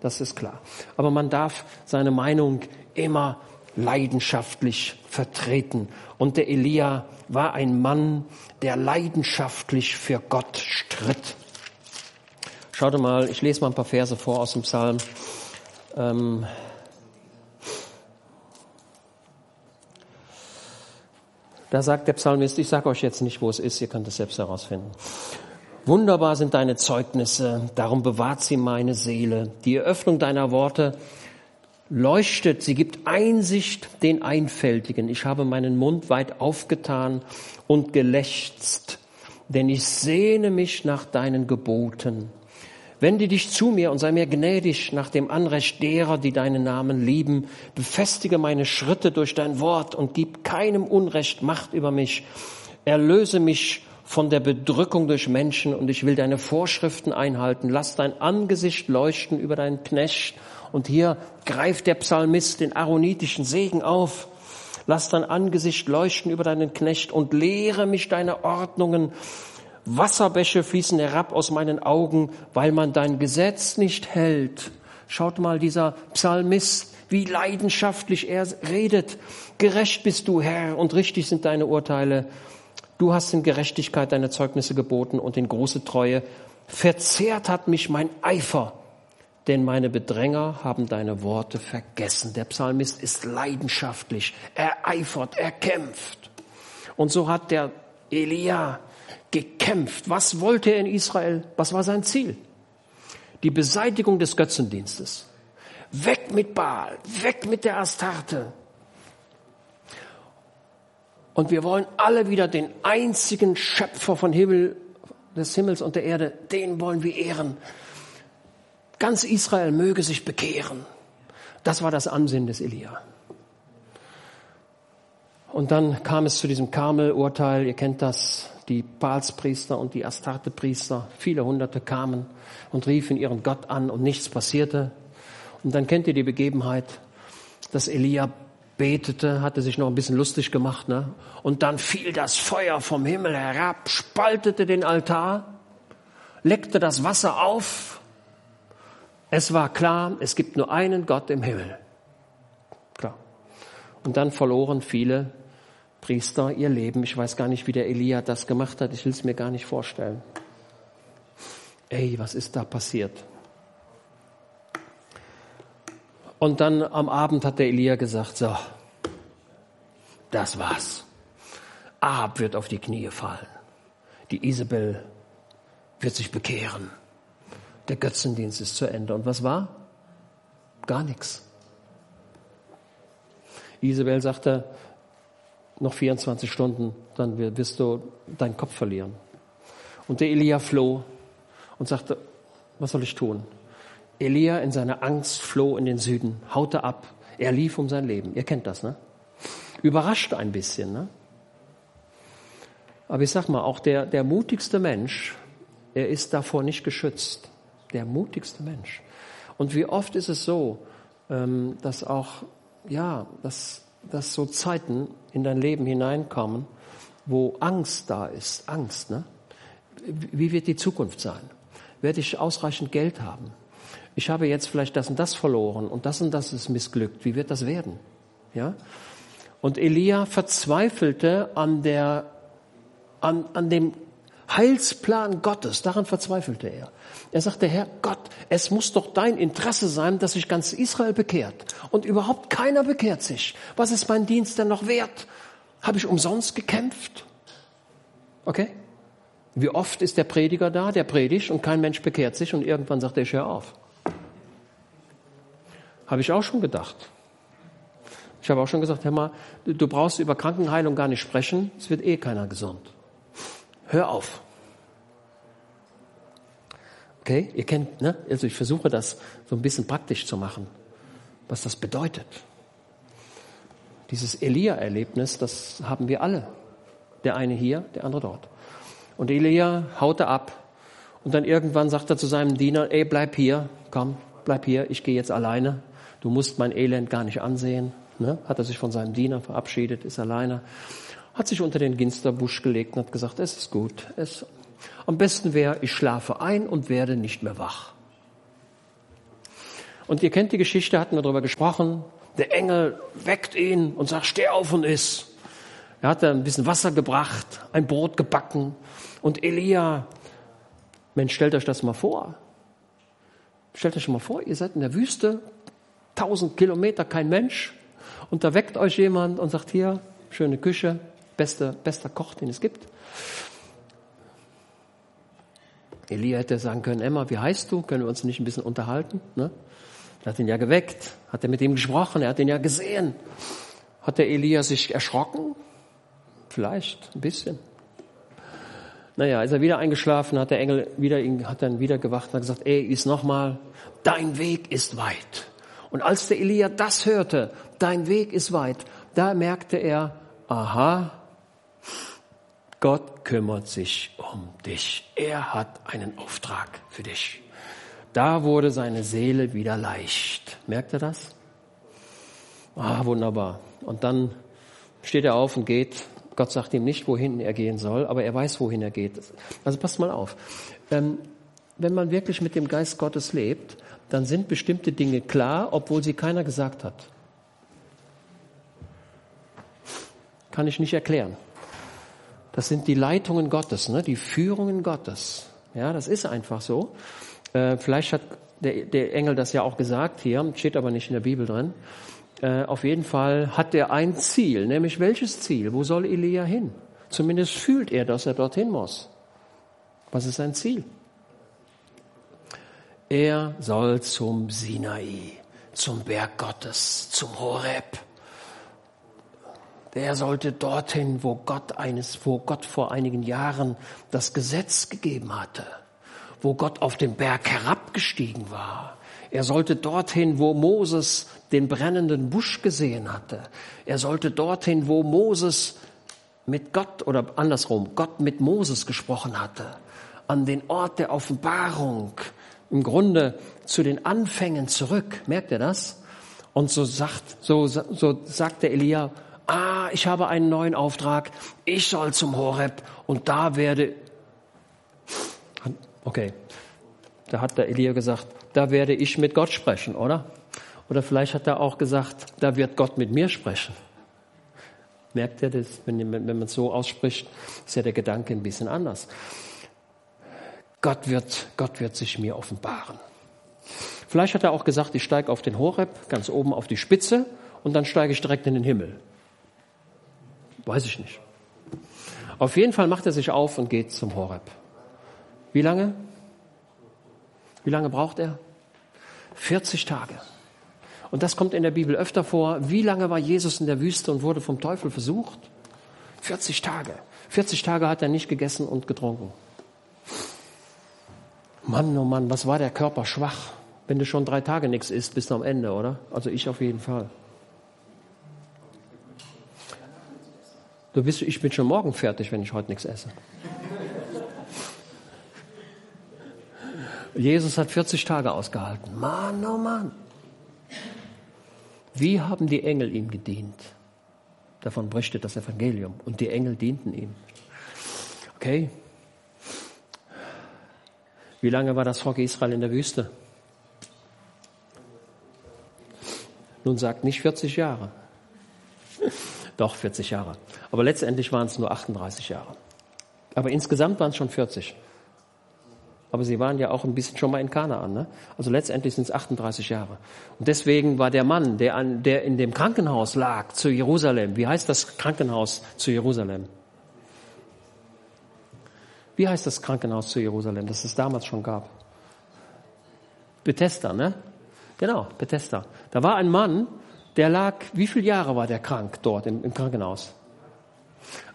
Das ist klar. Aber man darf seine Meinung immer leidenschaftlich vertreten. Und der Elia war ein Mann, der leidenschaftlich für Gott stritt. Schaut mal, ich lese mal ein paar Verse vor aus dem Psalm. Ähm, Da sagt der Psalmist, ich sage euch jetzt nicht, wo es ist, ihr könnt es selbst herausfinden. Wunderbar sind deine Zeugnisse, darum bewahrt sie meine Seele. Die Eröffnung deiner Worte leuchtet, sie gibt Einsicht den Einfältigen. Ich habe meinen Mund weit aufgetan und gelächzt, denn ich sehne mich nach deinen Geboten. Wende dich zu mir und sei mir gnädig nach dem Anrecht derer, die deinen Namen lieben. Befestige meine Schritte durch dein Wort und gib keinem Unrecht Macht über mich. Erlöse mich von der Bedrückung durch Menschen und ich will deine Vorschriften einhalten. Lass dein Angesicht leuchten über deinen Knecht. Und hier greift der Psalmist den aaronitischen Segen auf. Lass dein Angesicht leuchten über deinen Knecht und lehre mich deine Ordnungen. Wasserbäche fließen herab aus meinen Augen, weil man dein Gesetz nicht hält. Schaut mal, dieser Psalmist, wie leidenschaftlich er redet. Gerecht bist du, Herr, und richtig sind deine Urteile. Du hast in Gerechtigkeit deine Zeugnisse geboten und in große Treue. Verzehrt hat mich mein Eifer, denn meine Bedränger haben deine Worte vergessen. Der Psalmist ist leidenschaftlich. Er eifert, er kämpft. Und so hat der Elia gekämpft. Was wollte er in Israel? Was war sein Ziel? Die Beseitigung des Götzendienstes. Weg mit Baal, weg mit der Astarte. Und wir wollen alle wieder den einzigen Schöpfer von Himmel, des Himmels und der Erde, den wollen wir ehren. Ganz Israel möge sich bekehren. Das war das Ansinnen des Elia. Und dann kam es zu diesem Karmel-Urteil. Ihr kennt das die Baalspriester und die Astarte-Priester, viele Hunderte kamen und riefen ihren Gott an und nichts passierte. Und dann kennt ihr die Begebenheit, dass Elia betete, hatte sich noch ein bisschen lustig gemacht, ne? Und dann fiel das Feuer vom Himmel herab, spaltete den Altar, leckte das Wasser auf. Es war klar, es gibt nur einen Gott im Himmel. Klar. Und dann verloren viele Priester ihr Leben. Ich weiß gar nicht, wie der Elia das gemacht hat. Ich will es mir gar nicht vorstellen. Ey, was ist da passiert? Und dann am Abend hat der Elia gesagt, so, das war's. Ahab wird auf die Knie fallen. Die Isabel wird sich bekehren. Der Götzendienst ist zu Ende. Und was war? Gar nichts. Isabel sagte, noch 24 Stunden, dann wirst du deinen Kopf verlieren. Und der Elia floh und sagte, was soll ich tun? Elia in seiner Angst floh in den Süden, haute ab. Er lief um sein Leben. Ihr kennt das, ne? Überrascht ein bisschen, ne? Aber ich sag mal, auch der, der mutigste Mensch, er ist davor nicht geschützt. Der mutigste Mensch. Und wie oft ist es so, ähm, dass auch, ja, dass dass so Zeiten in dein Leben hineinkommen, wo Angst da ist. Angst, ne? Wie wird die Zukunft sein? Werde ich ausreichend Geld haben? Ich habe jetzt vielleicht das und das verloren und das und das ist missglückt. Wie wird das werden? Ja? Und Elia verzweifelte an der, an, an dem Heilsplan Gottes. Daran verzweifelte er. Er sagte, Herr Gott, es muss doch dein Interesse sein, dass sich ganz Israel bekehrt. Und überhaupt keiner bekehrt sich. Was ist mein Dienst denn noch wert? Habe ich umsonst gekämpft? Okay? Wie oft ist der Prediger da, der predigt und kein Mensch bekehrt sich und irgendwann sagt er, ich höre auf. Habe ich auch schon gedacht. Ich habe auch schon gesagt, Herr mal, du brauchst über Krankenheilung gar nicht sprechen, es wird eh keiner gesund. Hör auf. Okay, ihr kennt, ne? Also ich versuche das so ein bisschen praktisch zu machen, was das bedeutet. Dieses Elia-Erlebnis, das haben wir alle. Der eine hier, der andere dort. Und Elia haute ab. Und dann irgendwann sagt er zu seinem Diener, ey, bleib hier, komm, bleib hier, ich gehe jetzt alleine. Du musst mein Elend gar nicht ansehen. Ne? Hat er sich von seinem Diener verabschiedet, ist alleine. Hat sich unter den Ginsterbusch gelegt und hat gesagt, es ist gut, es am besten wäre, ich schlafe ein und werde nicht mehr wach. Und ihr kennt die Geschichte, hatten wir darüber gesprochen. Der Engel weckt ihn und sagt, steh auf und iss. Er hat ein bisschen Wasser gebracht, ein Brot gebacken. Und Elia, Mensch, stellt euch das mal vor. Stellt euch mal vor, ihr seid in der Wüste, tausend Kilometer, kein Mensch. Und da weckt euch jemand und sagt, hier, schöne Küche, bester, bester Koch, den es gibt. Elia hätte sagen können, Emma, wie heißt du? Können wir uns nicht ein bisschen unterhalten? Ne? Er hat ihn ja geweckt, hat er mit ihm gesprochen, er hat ihn ja gesehen. Hat der Elia sich erschrocken? Vielleicht ein bisschen. Naja, ist er wieder eingeschlafen, hat der Engel wieder ihn, hat dann wieder gewacht und hat gesagt, ey, ist nochmal, dein Weg ist weit. Und als der Elia das hörte, dein Weg ist weit, da merkte er, aha, Gott kümmert sich um dich. Er hat einen Auftrag für dich. Da wurde seine Seele wieder leicht. Merkt er das? Ah, wunderbar. Und dann steht er auf und geht. Gott sagt ihm nicht, wohin er gehen soll, aber er weiß, wohin er geht. Also passt mal auf. Ähm, wenn man wirklich mit dem Geist Gottes lebt, dann sind bestimmte Dinge klar, obwohl sie keiner gesagt hat. Kann ich nicht erklären. Das sind die Leitungen Gottes, ne? die Führungen Gottes. Ja, das ist einfach so. Äh, vielleicht hat der, der Engel das ja auch gesagt hier, steht aber nicht in der Bibel drin. Äh, auf jeden Fall hat er ein Ziel, nämlich welches Ziel? Wo soll Elia hin? Zumindest fühlt er, dass er dorthin muss. Was ist sein Ziel? Er soll zum Sinai, zum Berg Gottes, zum Horeb der sollte dorthin, wo Gott eines, wo Gott vor einigen Jahren das Gesetz gegeben hatte, wo Gott auf den Berg herabgestiegen war. Er sollte dorthin, wo Moses den brennenden Busch gesehen hatte. Er sollte dorthin, wo Moses mit Gott oder andersrum, Gott mit Moses gesprochen hatte, an den Ort der Offenbarung, im Grunde zu den Anfängen zurück. Merkt ihr das? Und so sagt, so, so sagt der Elia, ah, ich habe einen neuen Auftrag, ich soll zum Horeb und da werde, okay, da hat der Elia gesagt, da werde ich mit Gott sprechen, oder? Oder vielleicht hat er auch gesagt, da wird Gott mit mir sprechen. Merkt ihr das, wenn, wenn man es so ausspricht, ist ja der Gedanke ein bisschen anders. Gott wird, Gott wird sich mir offenbaren. Vielleicht hat er auch gesagt, ich steige auf den Horeb, ganz oben auf die Spitze, und dann steige ich direkt in den Himmel. Weiß ich nicht. Auf jeden Fall macht er sich auf und geht zum Horeb. Wie lange? Wie lange braucht er? 40 Tage. Und das kommt in der Bibel öfter vor. Wie lange war Jesus in der Wüste und wurde vom Teufel versucht? 40 Tage. 40 Tage hat er nicht gegessen und getrunken. Mann, oh Mann, was war der Körper schwach? Wenn du schon drei Tage nichts isst, bist du am Ende, oder? Also ich auf jeden Fall. Du bist, ich bin schon morgen fertig, wenn ich heute nichts esse. Jesus hat 40 Tage ausgehalten. Mann, oh Mann. Wie haben die Engel ihm gedient? Davon berichtet das Evangelium. Und die Engel dienten ihm. Okay? Wie lange war das Volk Israel in der Wüste? Nun sagt nicht 40 Jahre. Doch, 40 Jahre. Aber letztendlich waren es nur 38 Jahre. Aber insgesamt waren es schon 40. Aber sie waren ja auch ein bisschen schon mal in Kanaan. Ne? Also letztendlich sind es 38 Jahre. Und deswegen war der Mann, der, an, der in dem Krankenhaus lag, zu Jerusalem. Wie heißt das Krankenhaus zu Jerusalem? Wie heißt das Krankenhaus zu Jerusalem, das es damals schon gab? Bethesda, ne? Genau, Bethesda. Da war ein Mann, der lag, wie viele Jahre war der krank dort im, im Krankenhaus?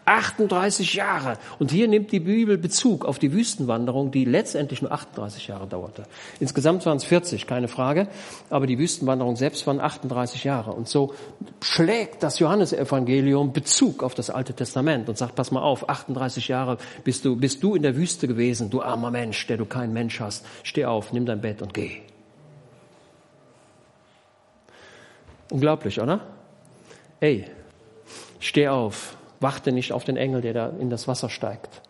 38 Jahre. Und hier nimmt die Bibel Bezug auf die Wüstenwanderung, die letztendlich nur 38 Jahre dauerte. Insgesamt waren es 40, keine Frage. Aber die Wüstenwanderung selbst waren 38 Jahre. Und so schlägt das Johannesevangelium Bezug auf das Alte Testament und sagt, pass mal auf, 38 Jahre bist du, bist du in der Wüste gewesen, du armer Mensch, der du kein Mensch hast. Steh auf, nimm dein Bett und geh. Unglaublich, oder? Ey, steh auf, warte nicht auf den Engel, der da in das Wasser steigt.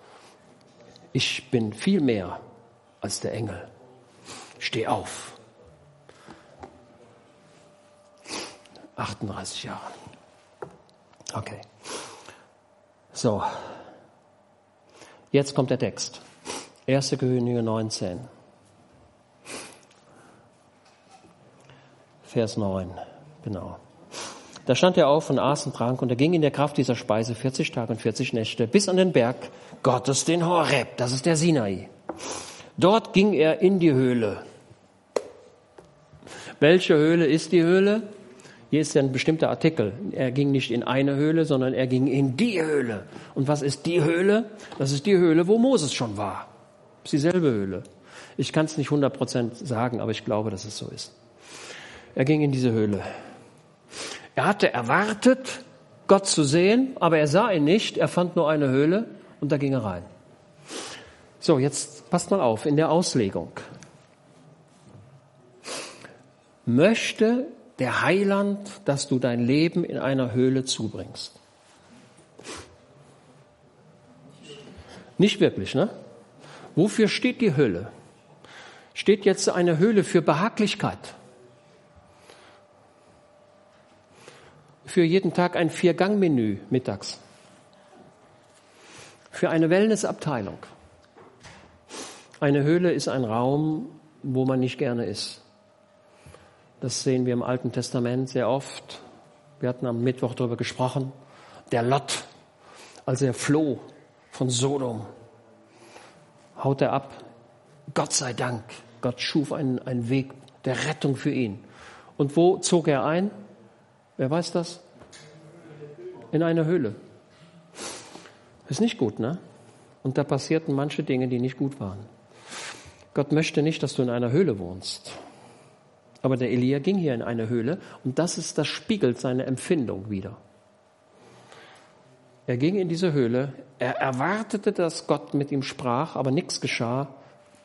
Ich bin viel mehr als der Engel. Steh auf. 38 Jahre. Okay. So. Jetzt kommt der Text. 1. Könige 19. Vers 9. Genau. Da stand er auf und aß und trank und er ging in der Kraft dieser Speise 40 Tage und 40 Nächte bis an den Berg Gottes, den Horeb. Das ist der Sinai. Dort ging er in die Höhle. Welche Höhle ist die Höhle? Hier ist ja ein bestimmter Artikel. Er ging nicht in eine Höhle, sondern er ging in die Höhle. Und was ist die Höhle? Das ist die Höhle, wo Moses schon war. Das ist dieselbe Höhle. Ich kann es nicht 100% sagen, aber ich glaube, dass es so ist. Er ging in diese Höhle. Er hatte erwartet, Gott zu sehen, aber er sah ihn nicht. Er fand nur eine Höhle und da ging er rein. So, jetzt passt mal auf in der Auslegung. Möchte der Heiland, dass du dein Leben in einer Höhle zubringst? Nicht wirklich, ne? Wofür steht die Höhle? Steht jetzt eine Höhle für Behaglichkeit? Für jeden Tag ein Vier-Gang-Menü mittags? Für eine Wellnessabteilung? Eine Höhle ist ein Raum, wo man nicht gerne ist. Das sehen wir im Alten Testament sehr oft. Wir hatten am Mittwoch darüber gesprochen. Der Lot, als er floh von Sodom, haut er ab. Gott sei Dank, Gott schuf einen, einen Weg der Rettung für ihn. Und wo zog er ein? Wer weiß das? In eine Höhle. Ist nicht gut, ne? Und da passierten manche Dinge, die nicht gut waren. Gott möchte nicht, dass du in einer Höhle wohnst. Aber der Elia ging hier in eine Höhle und das ist, das spiegelt seine Empfindung wieder. Er ging in diese Höhle, er erwartete, dass Gott mit ihm sprach, aber nichts geschah.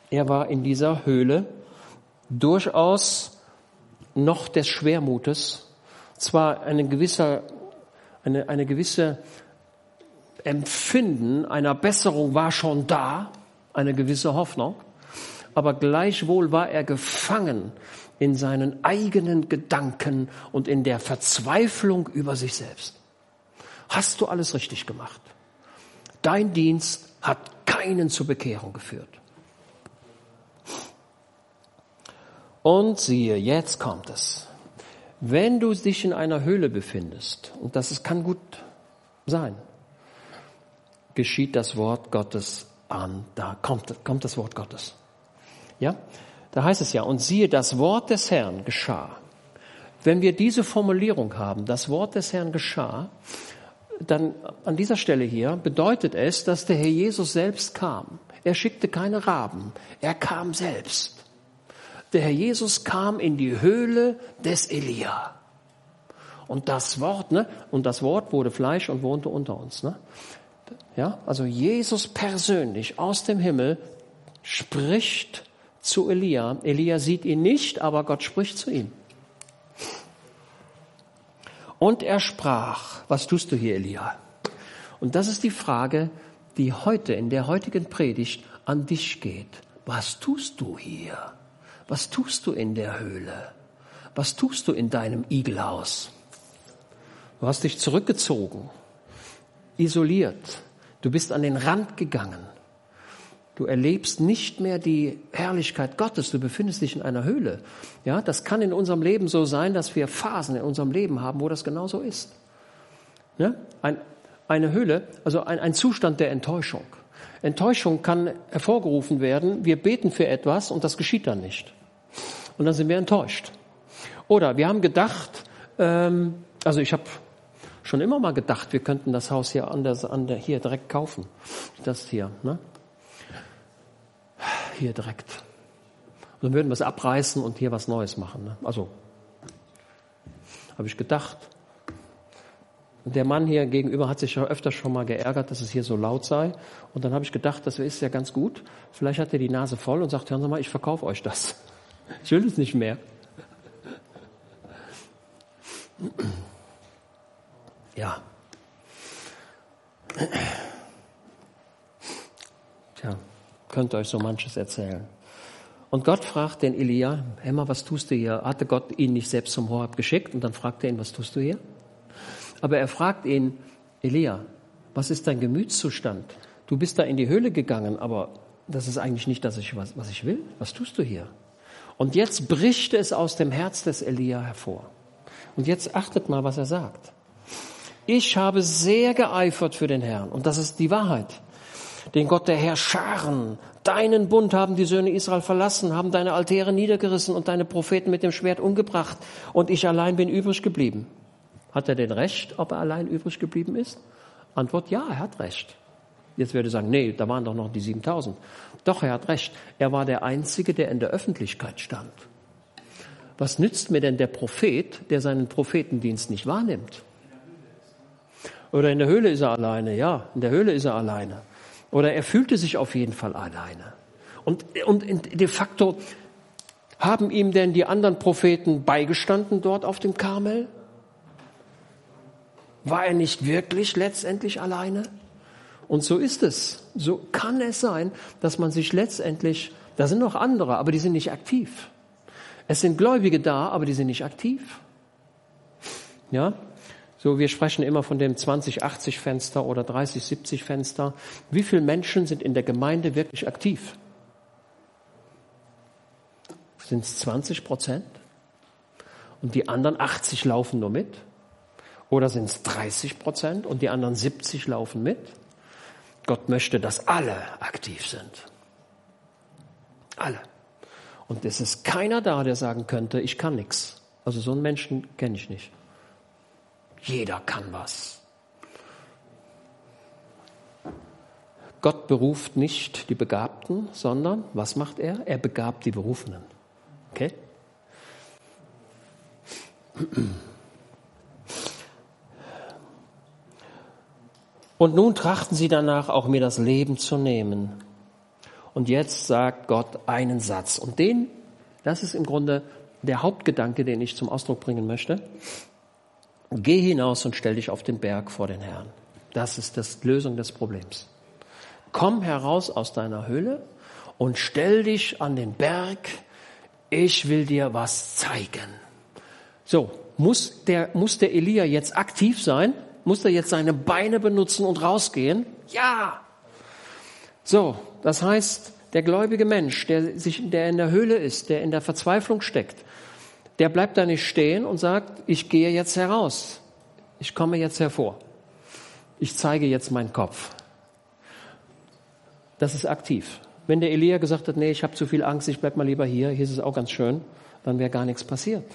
Er war in dieser Höhle durchaus noch des Schwermutes, zwar eine gewisse, eine, eine gewisse Empfinden einer Besserung war schon da, eine gewisse Hoffnung, aber gleichwohl war er gefangen in seinen eigenen Gedanken und in der Verzweiflung über sich selbst. Hast du alles richtig gemacht? Dein Dienst hat keinen zur Bekehrung geführt. Und siehe, jetzt kommt es. Wenn du dich in einer Höhle befindest, und das kann gut sein, geschieht das Wort Gottes an, da kommt, kommt das Wort Gottes. Ja? Da heißt es ja, und siehe, das Wort des Herrn geschah. Wenn wir diese Formulierung haben, das Wort des Herrn geschah, dann an dieser Stelle hier bedeutet es, dass der Herr Jesus selbst kam. Er schickte keine Raben, er kam selbst. Der Herr Jesus kam in die Höhle des Elia. Und das Wort, ne? Und das Wort wurde Fleisch und wohnte unter uns, ne? Ja, also Jesus persönlich aus dem Himmel spricht zu Elia. Elia sieht ihn nicht, aber Gott spricht zu ihm. Und er sprach, was tust du hier, Elia? Und das ist die Frage, die heute in der heutigen Predigt an dich geht. Was tust du hier? Was tust du in der Höhle? Was tust du in deinem Igelhaus? Du hast dich zurückgezogen, isoliert. Du bist an den Rand gegangen. Du erlebst nicht mehr die Herrlichkeit Gottes. Du befindest dich in einer Höhle. Ja, das kann in unserem Leben so sein, dass wir Phasen in unserem Leben haben, wo das genauso ist. Ja? Ein, eine Höhle, also ein, ein Zustand der Enttäuschung. Enttäuschung kann hervorgerufen werden. Wir beten für etwas und das geschieht dann nicht. Und dann sind wir enttäuscht. Oder wir haben gedacht, ähm, also ich habe schon immer mal gedacht, wir könnten das Haus hier an der, an der, hier direkt kaufen. Das hier. Ne? hier direkt. Und dann würden wir es abreißen und hier was Neues machen. Ne? Also, habe ich gedacht. Der Mann hier gegenüber hat sich ja öfter schon mal geärgert, dass es hier so laut sei. Und dann habe ich gedacht, das ist ja ganz gut. Vielleicht hat er die Nase voll und sagt, hören Sie mal, ich verkaufe euch das. Ich will es nicht mehr. Ja. Tja könnt euch so manches erzählen. Und Gott fragt den Elia, Emma, was tust du hier? Hatte Gott ihn nicht selbst zum Horab geschickt? Und dann fragt er ihn, was tust du hier? Aber er fragt ihn, Elia, was ist dein Gemütszustand? Du bist da in die Höhle gegangen, aber das ist eigentlich nicht das, was, was ich will. Was tust du hier? Und jetzt bricht es aus dem Herz des Elia hervor. Und jetzt achtet mal, was er sagt. Ich habe sehr geeifert für den Herrn. Und das ist die Wahrheit. den Gott der Herrscharen. Deinen Bund haben die Söhne Israel verlassen, haben deine Altäre niedergerissen und deine Propheten mit dem Schwert umgebracht. Und ich allein bin übrig geblieben. Hat er denn recht, ob er allein übrig geblieben ist? Antwort, ja, er hat recht. Jetzt würde er sagen, nee, da waren doch noch die 7000. Doch, er hat recht. Er war der Einzige, der in der Öffentlichkeit stand. Was nützt mir denn der Prophet, der seinen Prophetendienst nicht wahrnimmt? Oder in der Höhle ist er alleine, ja, in der Höhle ist er alleine. Oder er fühlte sich auf jeden Fall alleine. Und, und de facto haben ihm denn die anderen Propheten beigestanden dort auf dem Karmel? War er nicht wirklich letztendlich alleine? Und so ist es. So kann es sein, dass man sich letztendlich, da sind noch andere, aber die sind nicht aktiv. Es sind Gläubige da, aber die sind nicht aktiv. Ja? So, wir sprechen immer von dem 2080 Fenster oder 3070 Fenster. Wie viele Menschen sind in der Gemeinde wirklich aktiv? Sind es 20 Prozent? Und die anderen 80 laufen nur mit? Oder sind es 30 Prozent und die anderen 70 laufen mit? Gott möchte, dass alle aktiv sind. Alle. Und es ist keiner da, der sagen könnte, ich kann nichts. Also so einen Menschen kenne ich nicht. Jeder kann was. Gott beruft nicht die Begabten, sondern was macht er? Er begabt die Berufenen. Okay? Und nun trachten sie danach, auch mir das Leben zu nehmen. Und jetzt sagt Gott einen Satz. Und den, das ist im Grunde der Hauptgedanke, den ich zum Ausdruck bringen möchte. Geh hinaus und stell dich auf den Berg vor den Herrn. Das ist die Lösung des Problems. Komm heraus aus deiner Höhle und stell dich an den Berg. Ich will dir was zeigen. So, muss der, muss der Elia jetzt aktiv sein? Muss er jetzt seine Beine benutzen und rausgehen? Ja. So, das heißt, der gläubige Mensch, der sich, der in der Höhle ist, der in der Verzweiflung steckt, der bleibt da nicht stehen und sagt, ich gehe jetzt heraus. Ich komme jetzt hervor. Ich zeige jetzt meinen Kopf. Das ist aktiv. Wenn der Elia gesagt hat, nee, ich habe zu viel Angst, ich bleib mal lieber hier, hier ist es auch ganz schön, dann wäre gar nichts passiert.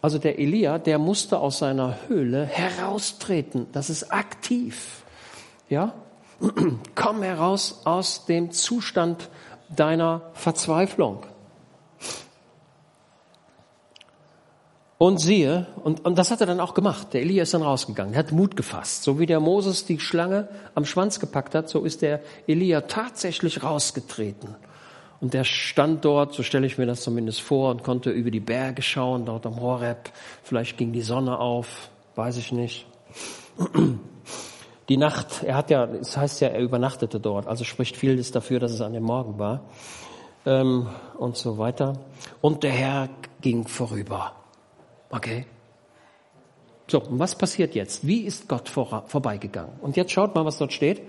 Also der Elia, der musste aus seiner Höhle heraustreten. Das ist aktiv. Ja? Komm heraus aus dem Zustand deiner Verzweiflung. Und siehe, und, und das hat er dann auch gemacht. Der Elia ist dann rausgegangen, er hat Mut gefasst. So wie der Moses die Schlange am Schwanz gepackt hat, so ist der Elia tatsächlich rausgetreten. Und der stand dort, so stelle ich mir das zumindest vor, und konnte über die Berge schauen, dort am Horeb. Vielleicht ging die Sonne auf, weiß ich nicht. Die Nacht, er hat ja, es heißt ja, er übernachtete dort, also spricht vieles dafür, dass es an dem Morgen war. Ähm, und so weiter. Und der Herr ging vorüber. Okay? So, und was passiert jetzt? Wie ist Gott vor, vorbeigegangen? Und jetzt schaut mal, was dort steht.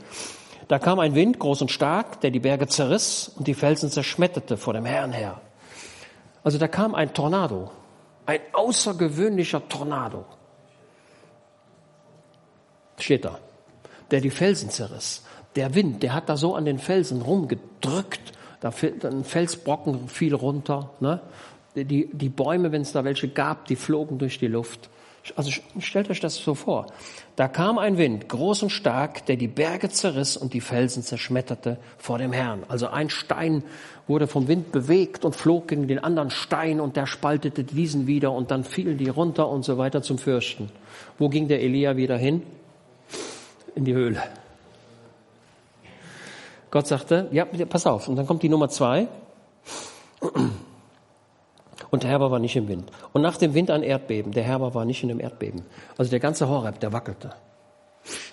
Da kam ein Wind, groß und stark, der die Berge zerriss und die Felsen zerschmetterte vor dem Herrn her. Also da kam ein Tornado, ein außergewöhnlicher Tornado. Steht da. Der die Felsen zerriss. Der Wind, der hat da so an den Felsen rumgedrückt. Da ein Felsbrocken fiel runter. Ne? die, die Bäume, wenn es da welche gab, die flogen durch die Luft. Also stellt euch das so vor. Da kam ein Wind, groß und stark, der die Berge zerriss und die Felsen zerschmetterte vor dem Herrn. Also ein Stein wurde vom Wind bewegt und flog gegen den anderen Stein und der spaltete diesen wieder und dann fielen die runter und so weiter zum Fürsten. Wo ging der Elia wieder hin? In die Höhle. Gott sagte, ja, pass auf. Und dann kommt die Nummer zwei. Und der Herr war nicht im Wind. Und nach dem Wind ein Erdbeben. Der Herr war nicht in dem Erdbeben. Also der ganze Horeb, der wackelte.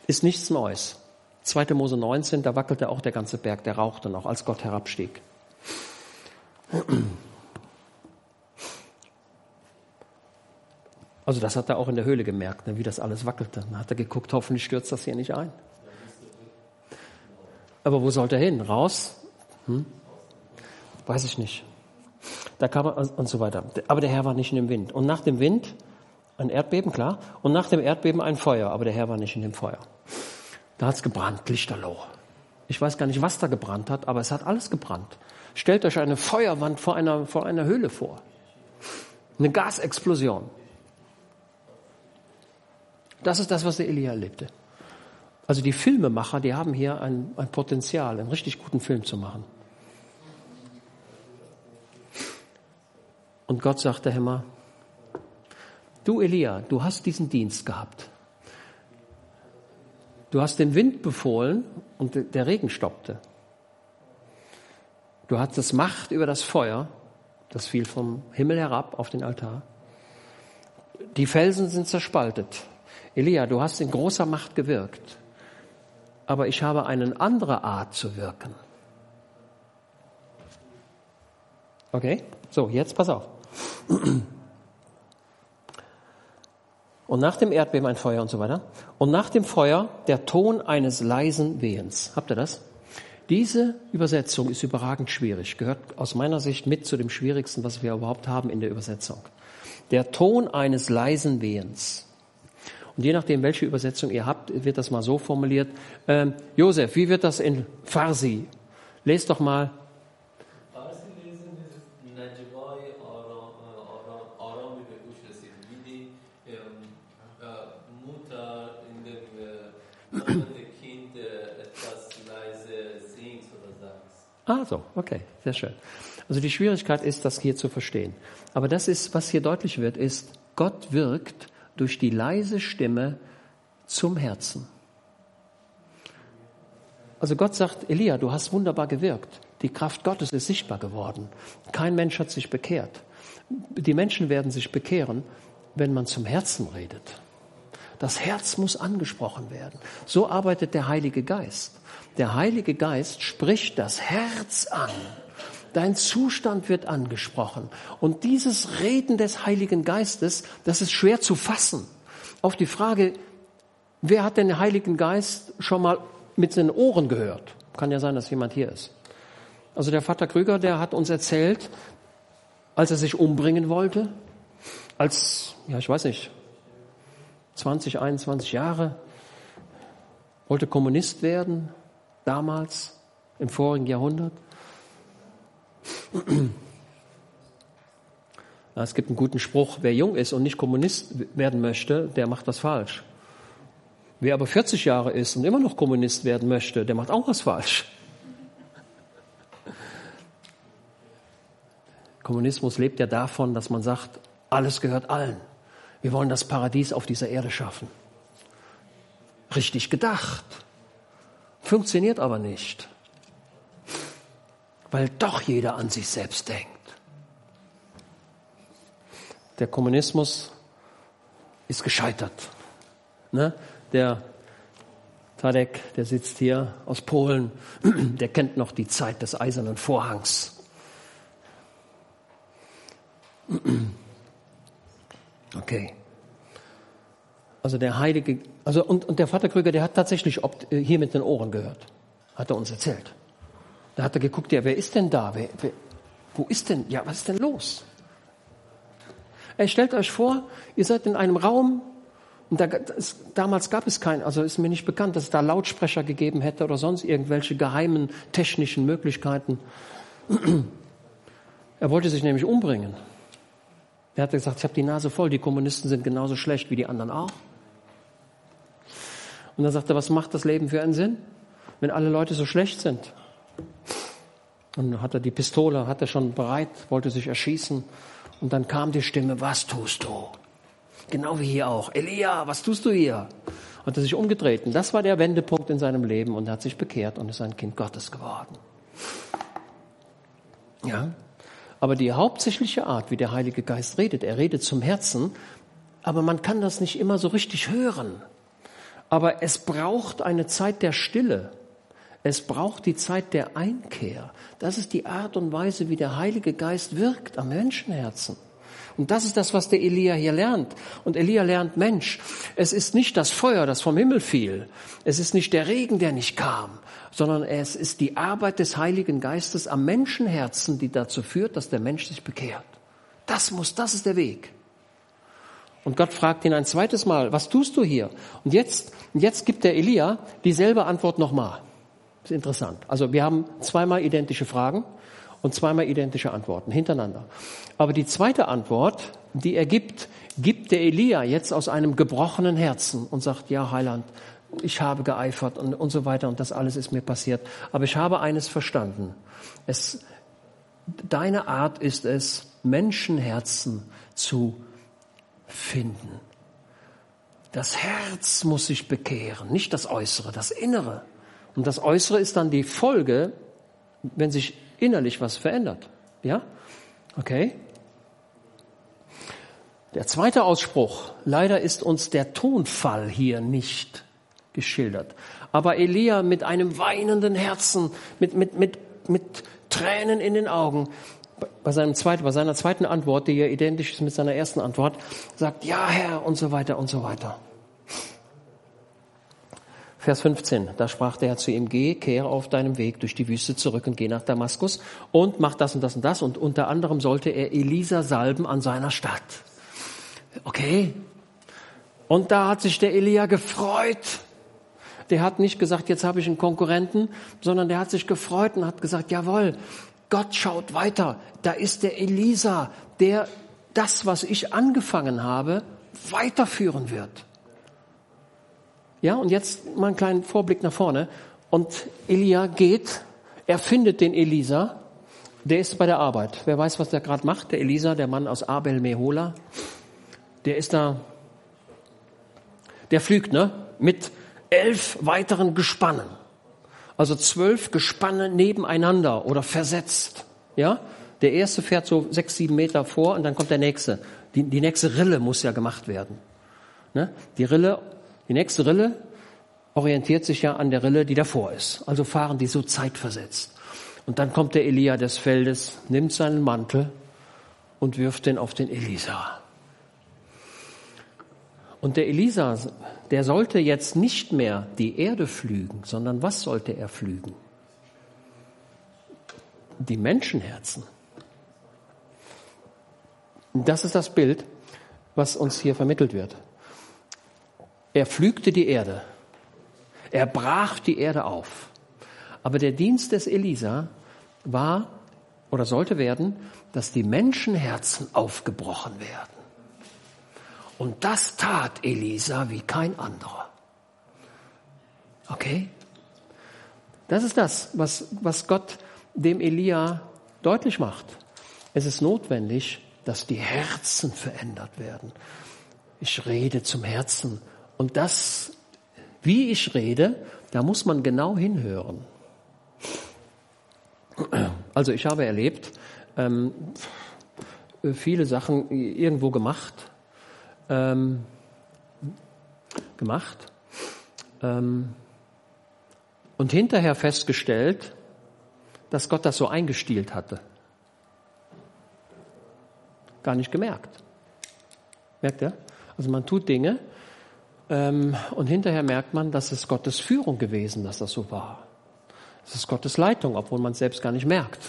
Ist nichts Neues. 2. Mose 19, da wackelte auch der ganze Berg, der rauchte noch, als Gott herabstieg. Also das hat er auch in der Höhle gemerkt, ne, wie das alles wackelte. Dann hat er geguckt, hoffentlich stürzt das hier nicht ein. Aber wo sollte er hin? Raus? Hm? Weiß ich nicht. Da kam er und so weiter. Aber der Herr war nicht in dem Wind. Und nach dem Wind ein Erdbeben, klar. Und nach dem Erdbeben ein Feuer. Aber der Herr war nicht in dem Feuer. Da hat's gebrannt, lichterloh. Ich weiß gar nicht, was da gebrannt hat, aber es hat alles gebrannt. Stellt euch eine Feuerwand vor einer, vor einer Höhle vor. Eine Gasexplosion. Das ist das, was der Elia erlebte. Also die Filmemacher, die haben hier ein, ein Potenzial, einen richtig guten Film zu machen. Und Gott sagte Hämmer, du Elia, du hast diesen Dienst gehabt. Du hast den Wind befohlen und der Regen stoppte. Du hattest Macht über das Feuer, das fiel vom Himmel herab auf den Altar. Die Felsen sind zerspaltet. Elia, du hast in großer Macht gewirkt, aber ich habe eine andere Art zu wirken. Okay, so, jetzt pass auf. Und nach dem Erdbeben ein Feuer und so weiter. Und nach dem Feuer der Ton eines leisen Wehens. Habt ihr das? Diese Übersetzung ist überragend schwierig, gehört aus meiner Sicht mit zu dem schwierigsten, was wir überhaupt haben in der Übersetzung. Der Ton eines leisen Wehens. Und je nachdem, welche Übersetzung ihr habt, wird das mal so formuliert. Ähm, Josef, wie wird das in Farsi? Lest doch mal Ah, so, okay, sehr schön. Also die Schwierigkeit ist, das hier zu verstehen. Aber das ist, was hier deutlich wird, ist, Gott wirkt durch die leise Stimme zum Herzen. Also Gott sagt, Elia, du hast wunderbar gewirkt. Die Kraft Gottes ist sichtbar geworden. Kein Mensch hat sich bekehrt. Die Menschen werden sich bekehren, wenn man zum Herzen redet. Das Herz muss angesprochen werden. So arbeitet der Heilige Geist. Der Heilige Geist spricht das Herz an. Dein Zustand wird angesprochen. Und dieses Reden des Heiligen Geistes, das ist schwer zu fassen. Auf die Frage, wer hat den Heiligen Geist schon mal mit seinen Ohren gehört? Kann ja sein, dass jemand hier ist. Also der Vater Krüger, der hat uns erzählt, als er sich umbringen wollte, als, ja, ich weiß nicht, 20, 21 Jahre, wollte Kommunist werden, damals, im vorigen Jahrhundert. Es gibt einen guten Spruch, wer jung ist und nicht Kommunist werden möchte, der macht was falsch. Wer aber 40 Jahre ist und immer noch Kommunist werden möchte, der macht auch was falsch. Kommunismus lebt ja davon, dass man sagt, alles gehört allen. Wir wollen das Paradies auf dieser Erde schaffen. Richtig gedacht. Funktioniert aber nicht, weil doch jeder an sich selbst denkt. Der Kommunismus ist gescheitert. Ne? Der Tadek, der sitzt hier aus Polen, der kennt noch die Zeit des eisernen Vorhangs. Okay. Also der Heilige, also und, und der Vater Krüger, der hat tatsächlich ob, äh, hier mit den Ohren gehört. Hat er uns erzählt. Da hat er geguckt, ja, wer ist denn da? Wer, wer, wo ist denn, ja, was ist denn los? Ey, stellt euch vor, ihr seid in einem Raum und da, das, damals gab es kein, also ist mir nicht bekannt, dass es da Lautsprecher gegeben hätte oder sonst irgendwelche geheimen technischen Möglichkeiten. Er wollte sich nämlich umbringen. Er hat gesagt, ich habe die Nase voll, die Kommunisten sind genauso schlecht wie die anderen auch. Und dann sagt er, was macht das Leben für einen Sinn, wenn alle Leute so schlecht sind? Und dann hat er die Pistole, hat er schon bereit, wollte sich erschießen. Und dann kam die Stimme, was tust du? Genau wie hier auch. Elia, was tust du hier? Hat er sich umgedreht. Und das war der Wendepunkt in seinem Leben und er hat sich bekehrt und ist ein Kind Gottes geworden. Ja. Aber die hauptsächliche Art, wie der Heilige Geist redet, er redet zum Herzen, aber man kann das nicht immer so richtig hören. Aber es braucht eine Zeit der Stille. Es braucht die Zeit der Einkehr. Das ist die Art und Weise, wie der Heilige Geist wirkt am Menschenherzen. Und das ist das, was der Elia hier lernt. Und Elia lernt, Mensch, es ist nicht das Feuer, das vom Himmel fiel. Es ist nicht der Regen, der nicht kam, sondern es ist die Arbeit des Heiligen Geistes am Menschenherzen, die dazu führt, dass der Mensch sich bekehrt. Das muss, das ist der Weg. Und Gott fragt ihn ein zweites Mal, was tust du hier? Und jetzt, jetzt gibt der Elia dieselbe Antwort nochmal. Ist interessant. Also wir haben zweimal identische Fragen und zweimal identische Antworten hintereinander. Aber die zweite Antwort, die er gibt, gibt der Elia jetzt aus einem gebrochenen Herzen und sagt, ja Heiland, ich habe geeifert und, und so weiter und das alles ist mir passiert. Aber ich habe eines verstanden. Es, deine Art ist es, Menschenherzen zu finden. Das Herz muss sich bekehren, nicht das Äußere, das Innere. Und das Äußere ist dann die Folge, wenn sich innerlich was verändert. Ja? Okay? Der zweite Ausspruch. Leider ist uns der Tonfall hier nicht geschildert. Aber Elia mit einem weinenden Herzen, mit, mit, mit, mit Tränen in den Augen, bei, seinem zweiten, bei seiner zweiten Antwort, die ja identisch ist mit seiner ersten Antwort, sagt, ja Herr und so weiter und so weiter. Vers 15, da sprach der Herr zu ihm, geh, kehre auf deinem Weg durch die Wüste zurück und geh nach Damaskus und mach das und das und das. Und unter anderem sollte er Elisa salben an seiner Stadt. Okay. Und da hat sich der Elia gefreut. Der hat nicht gesagt, jetzt habe ich einen Konkurrenten, sondern der hat sich gefreut und hat gesagt, jawohl, Gott schaut weiter. Da ist der Elisa, der das, was ich angefangen habe, weiterführen wird. Ja, und jetzt mal einen kleinen Vorblick nach vorne. Und Elia geht, er findet den Elisa, der ist bei der Arbeit. Wer weiß, was der gerade macht? Der Elisa, der Mann aus Abel Mehola, der ist da, der flügt, ne? Mit elf weiteren Gespannen. Also zwölf Gespanne nebeneinander oder versetzt. Ja? Der erste fährt so sechs, sieben Meter vor und dann kommt der nächste. Die, die nächste Rille muss ja gemacht werden. Ne? Die Rille die nächste Rille orientiert sich ja an der Rille, die davor ist. Also fahren die so zeitversetzt. Und dann kommt der Elia des Feldes, nimmt seinen Mantel und wirft den auf den Elisa. Und der Elisa, der sollte jetzt nicht mehr die Erde flügen, sondern was sollte er flügen? Die Menschenherzen. Das ist das Bild, was uns hier vermittelt wird. Er pflügte die Erde. Er brach die Erde auf. Aber der Dienst des Elisa war oder sollte werden, dass die Menschenherzen aufgebrochen werden. Und das tat Elisa wie kein anderer. Okay? Das ist das, was, was Gott dem Elia deutlich macht. Es ist notwendig, dass die Herzen verändert werden. Ich rede zum Herzen und das, wie ich rede, da muss man genau hinhören. Also ich habe erlebt, ähm, viele Sachen irgendwo gemacht, ähm, gemacht ähm, und hinterher festgestellt, dass Gott das so eingestielt hatte. Gar nicht gemerkt. Merkt ihr? Also man tut Dinge, ähm, und hinterher merkt man, dass es Gottes Führung gewesen, dass das so war. Es ist Gottes Leitung, obwohl man es selbst gar nicht merkt.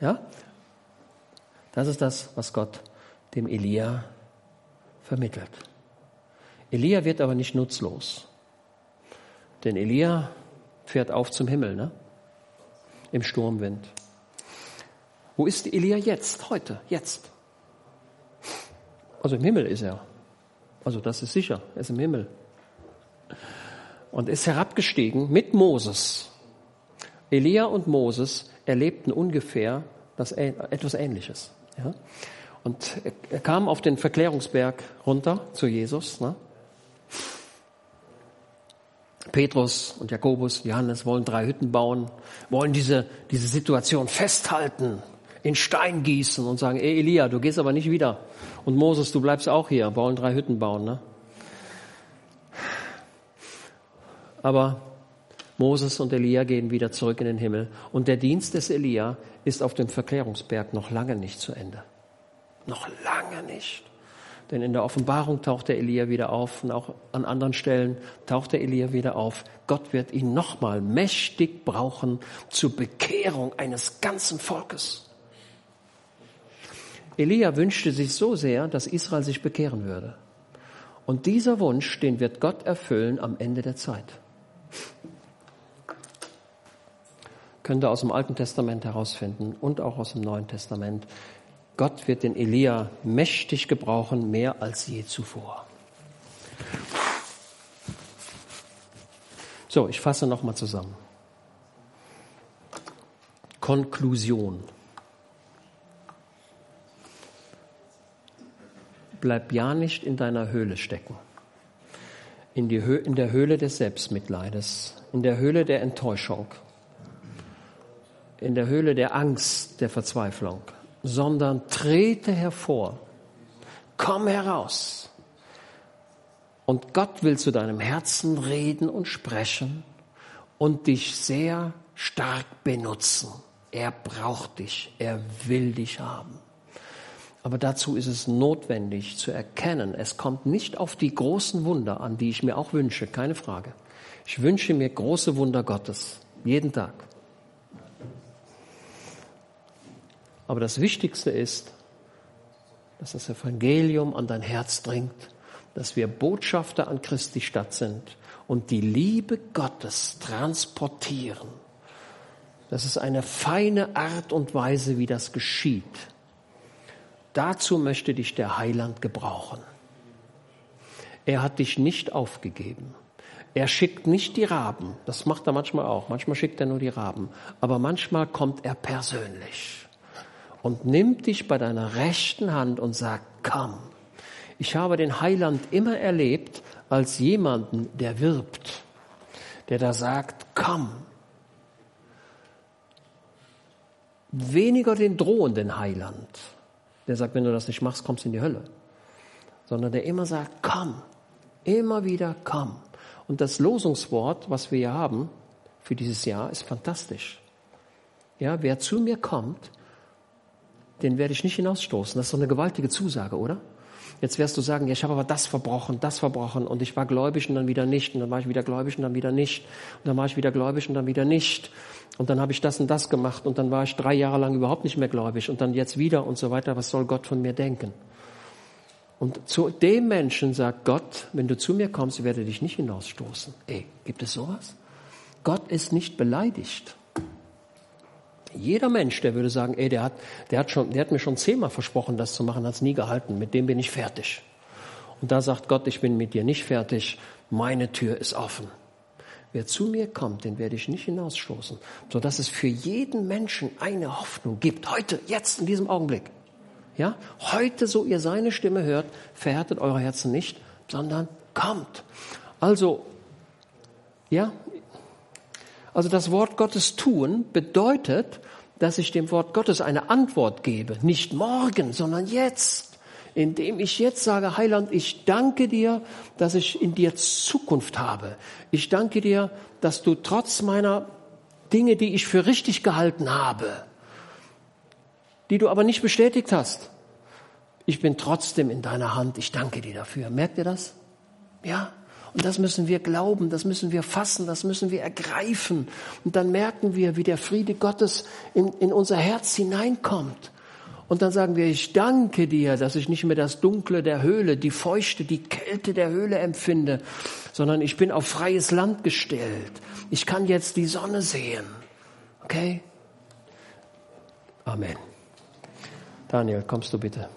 Ja? Das ist das, was Gott dem Elia vermittelt. Elia wird aber nicht nutzlos. Denn Elia fährt auf zum Himmel, ne? Im Sturmwind. Wo ist Elia jetzt, heute, jetzt? Also im Himmel ist er. Also das ist sicher, er ist im Himmel. Und ist herabgestiegen mit Moses. Elia und Moses erlebten ungefähr das, etwas Ähnliches. Ja? Und er kam auf den Verklärungsberg runter zu Jesus. Ne? Petrus und Jakobus, Johannes wollen drei Hütten bauen, wollen diese, diese Situation festhalten, in Stein gießen und sagen, ey Elia, du gehst aber nicht wieder. Und Moses, du bleibst auch hier, wollen drei Hütten bauen. Ne? Aber Moses und Elia gehen wieder zurück in den Himmel. Und der Dienst des Elia ist auf dem Verklärungsberg noch lange nicht zu Ende. Noch lange nicht. Denn in der Offenbarung taucht der Elia wieder auf und auch an anderen Stellen taucht der Elia wieder auf. Gott wird ihn nochmal mächtig brauchen zur Bekehrung eines ganzen Volkes. Elia wünschte sich so sehr, dass Israel sich bekehren würde. Und dieser Wunsch, den wird Gott erfüllen am Ende der Zeit. Könnt ihr aus dem Alten Testament herausfinden und auch aus dem Neuen Testament. Gott wird den Elia mächtig gebrauchen, mehr als je zuvor. So, ich fasse nochmal zusammen. Konklusion. Bleib ja nicht in deiner Höhle stecken. In, die Hö in der Höhle des Selbstmitleides, in der Höhle der Enttäuschung, in der Höhle der Angst, der Verzweiflung, sondern trete hervor. Komm heraus. Und Gott will zu deinem Herzen reden und sprechen und dich sehr stark benutzen. Er braucht dich. Er will dich haben. Aber dazu ist es notwendig zu erkennen, es kommt nicht auf die großen Wunder an, die ich mir auch wünsche, keine Frage. Ich wünsche mir große Wunder Gottes, jeden Tag. Aber das Wichtigste ist, dass das Evangelium an dein Herz dringt, dass wir Botschafter an Christi Stadt sind und die Liebe Gottes transportieren. Das ist eine feine Art und Weise, wie das geschieht. Dazu möchte dich der Heiland gebrauchen. Er hat dich nicht aufgegeben. Er schickt nicht die Raben. Das macht er manchmal auch. Manchmal schickt er nur die Raben. Aber manchmal kommt er persönlich und nimmt dich bei deiner rechten Hand und sagt, komm. Ich habe den Heiland immer erlebt als jemanden, der wirbt, der da sagt, komm. Weniger den drohenden Heiland, der sagt, wenn du das nicht machst, kommst du in die Hölle. Sondern der immer sagt, komm, immer wieder komm. Und das Losungswort, was wir hier haben für dieses Jahr, ist fantastisch. Ja, wer zu mir kommt, den werde ich nicht hinausstoßen. Das ist doch eine gewaltige Zusage, oder? Jetzt wirst du sagen, ja, ich habe aber das verbrochen, das verbrochen und ich war gläubig und dann wieder nicht und dann war ich wieder gläubig und dann wieder nicht und dann war ich wieder gläubig und dann wieder nicht und dann habe ich das und das gemacht und dann war ich drei Jahre lang überhaupt nicht mehr gläubig und dann jetzt wieder und so weiter. Was soll Gott von mir denken? Und zu dem Menschen sagt Gott, wenn du zu mir kommst, ich werde dich nicht hinausstoßen. Ey, gibt es sowas? Gott ist nicht beleidigt. Jeder Mensch, der würde sagen, ey, der hat, der hat, schon, der hat mir schon zehnmal versprochen, das zu machen, hat es nie gehalten. Mit dem bin ich fertig. Und da sagt Gott, ich bin mit dir nicht fertig. Meine Tür ist offen. Wer zu mir kommt, den werde ich nicht hinausstoßen, sodass es für jeden Menschen eine Hoffnung gibt. Heute, jetzt, in diesem Augenblick. Ja, heute, so ihr seine Stimme hört, verhärtet eure Herzen nicht, sondern kommt. Also, ja, also das Wort Gottes tun bedeutet, dass ich dem Wort Gottes eine Antwort gebe. Nicht morgen, sondern jetzt. Indem ich jetzt sage, Heiland, ich danke dir, dass ich in dir Zukunft habe. Ich danke dir, dass du trotz meiner Dinge, die ich für richtig gehalten habe, die du aber nicht bestätigt hast, ich bin trotzdem in deiner Hand. Ich danke dir dafür. Merkt ihr das? Ja? Und das müssen wir glauben, das müssen wir fassen, das müssen wir ergreifen. Und dann merken wir, wie der Friede Gottes in, in unser Herz hineinkommt. Und dann sagen wir, ich danke dir, dass ich nicht mehr das Dunkle der Höhle, die Feuchte, die Kälte der Höhle empfinde, sondern ich bin auf freies Land gestellt. Ich kann jetzt die Sonne sehen. Okay? Amen. Daniel, kommst du bitte?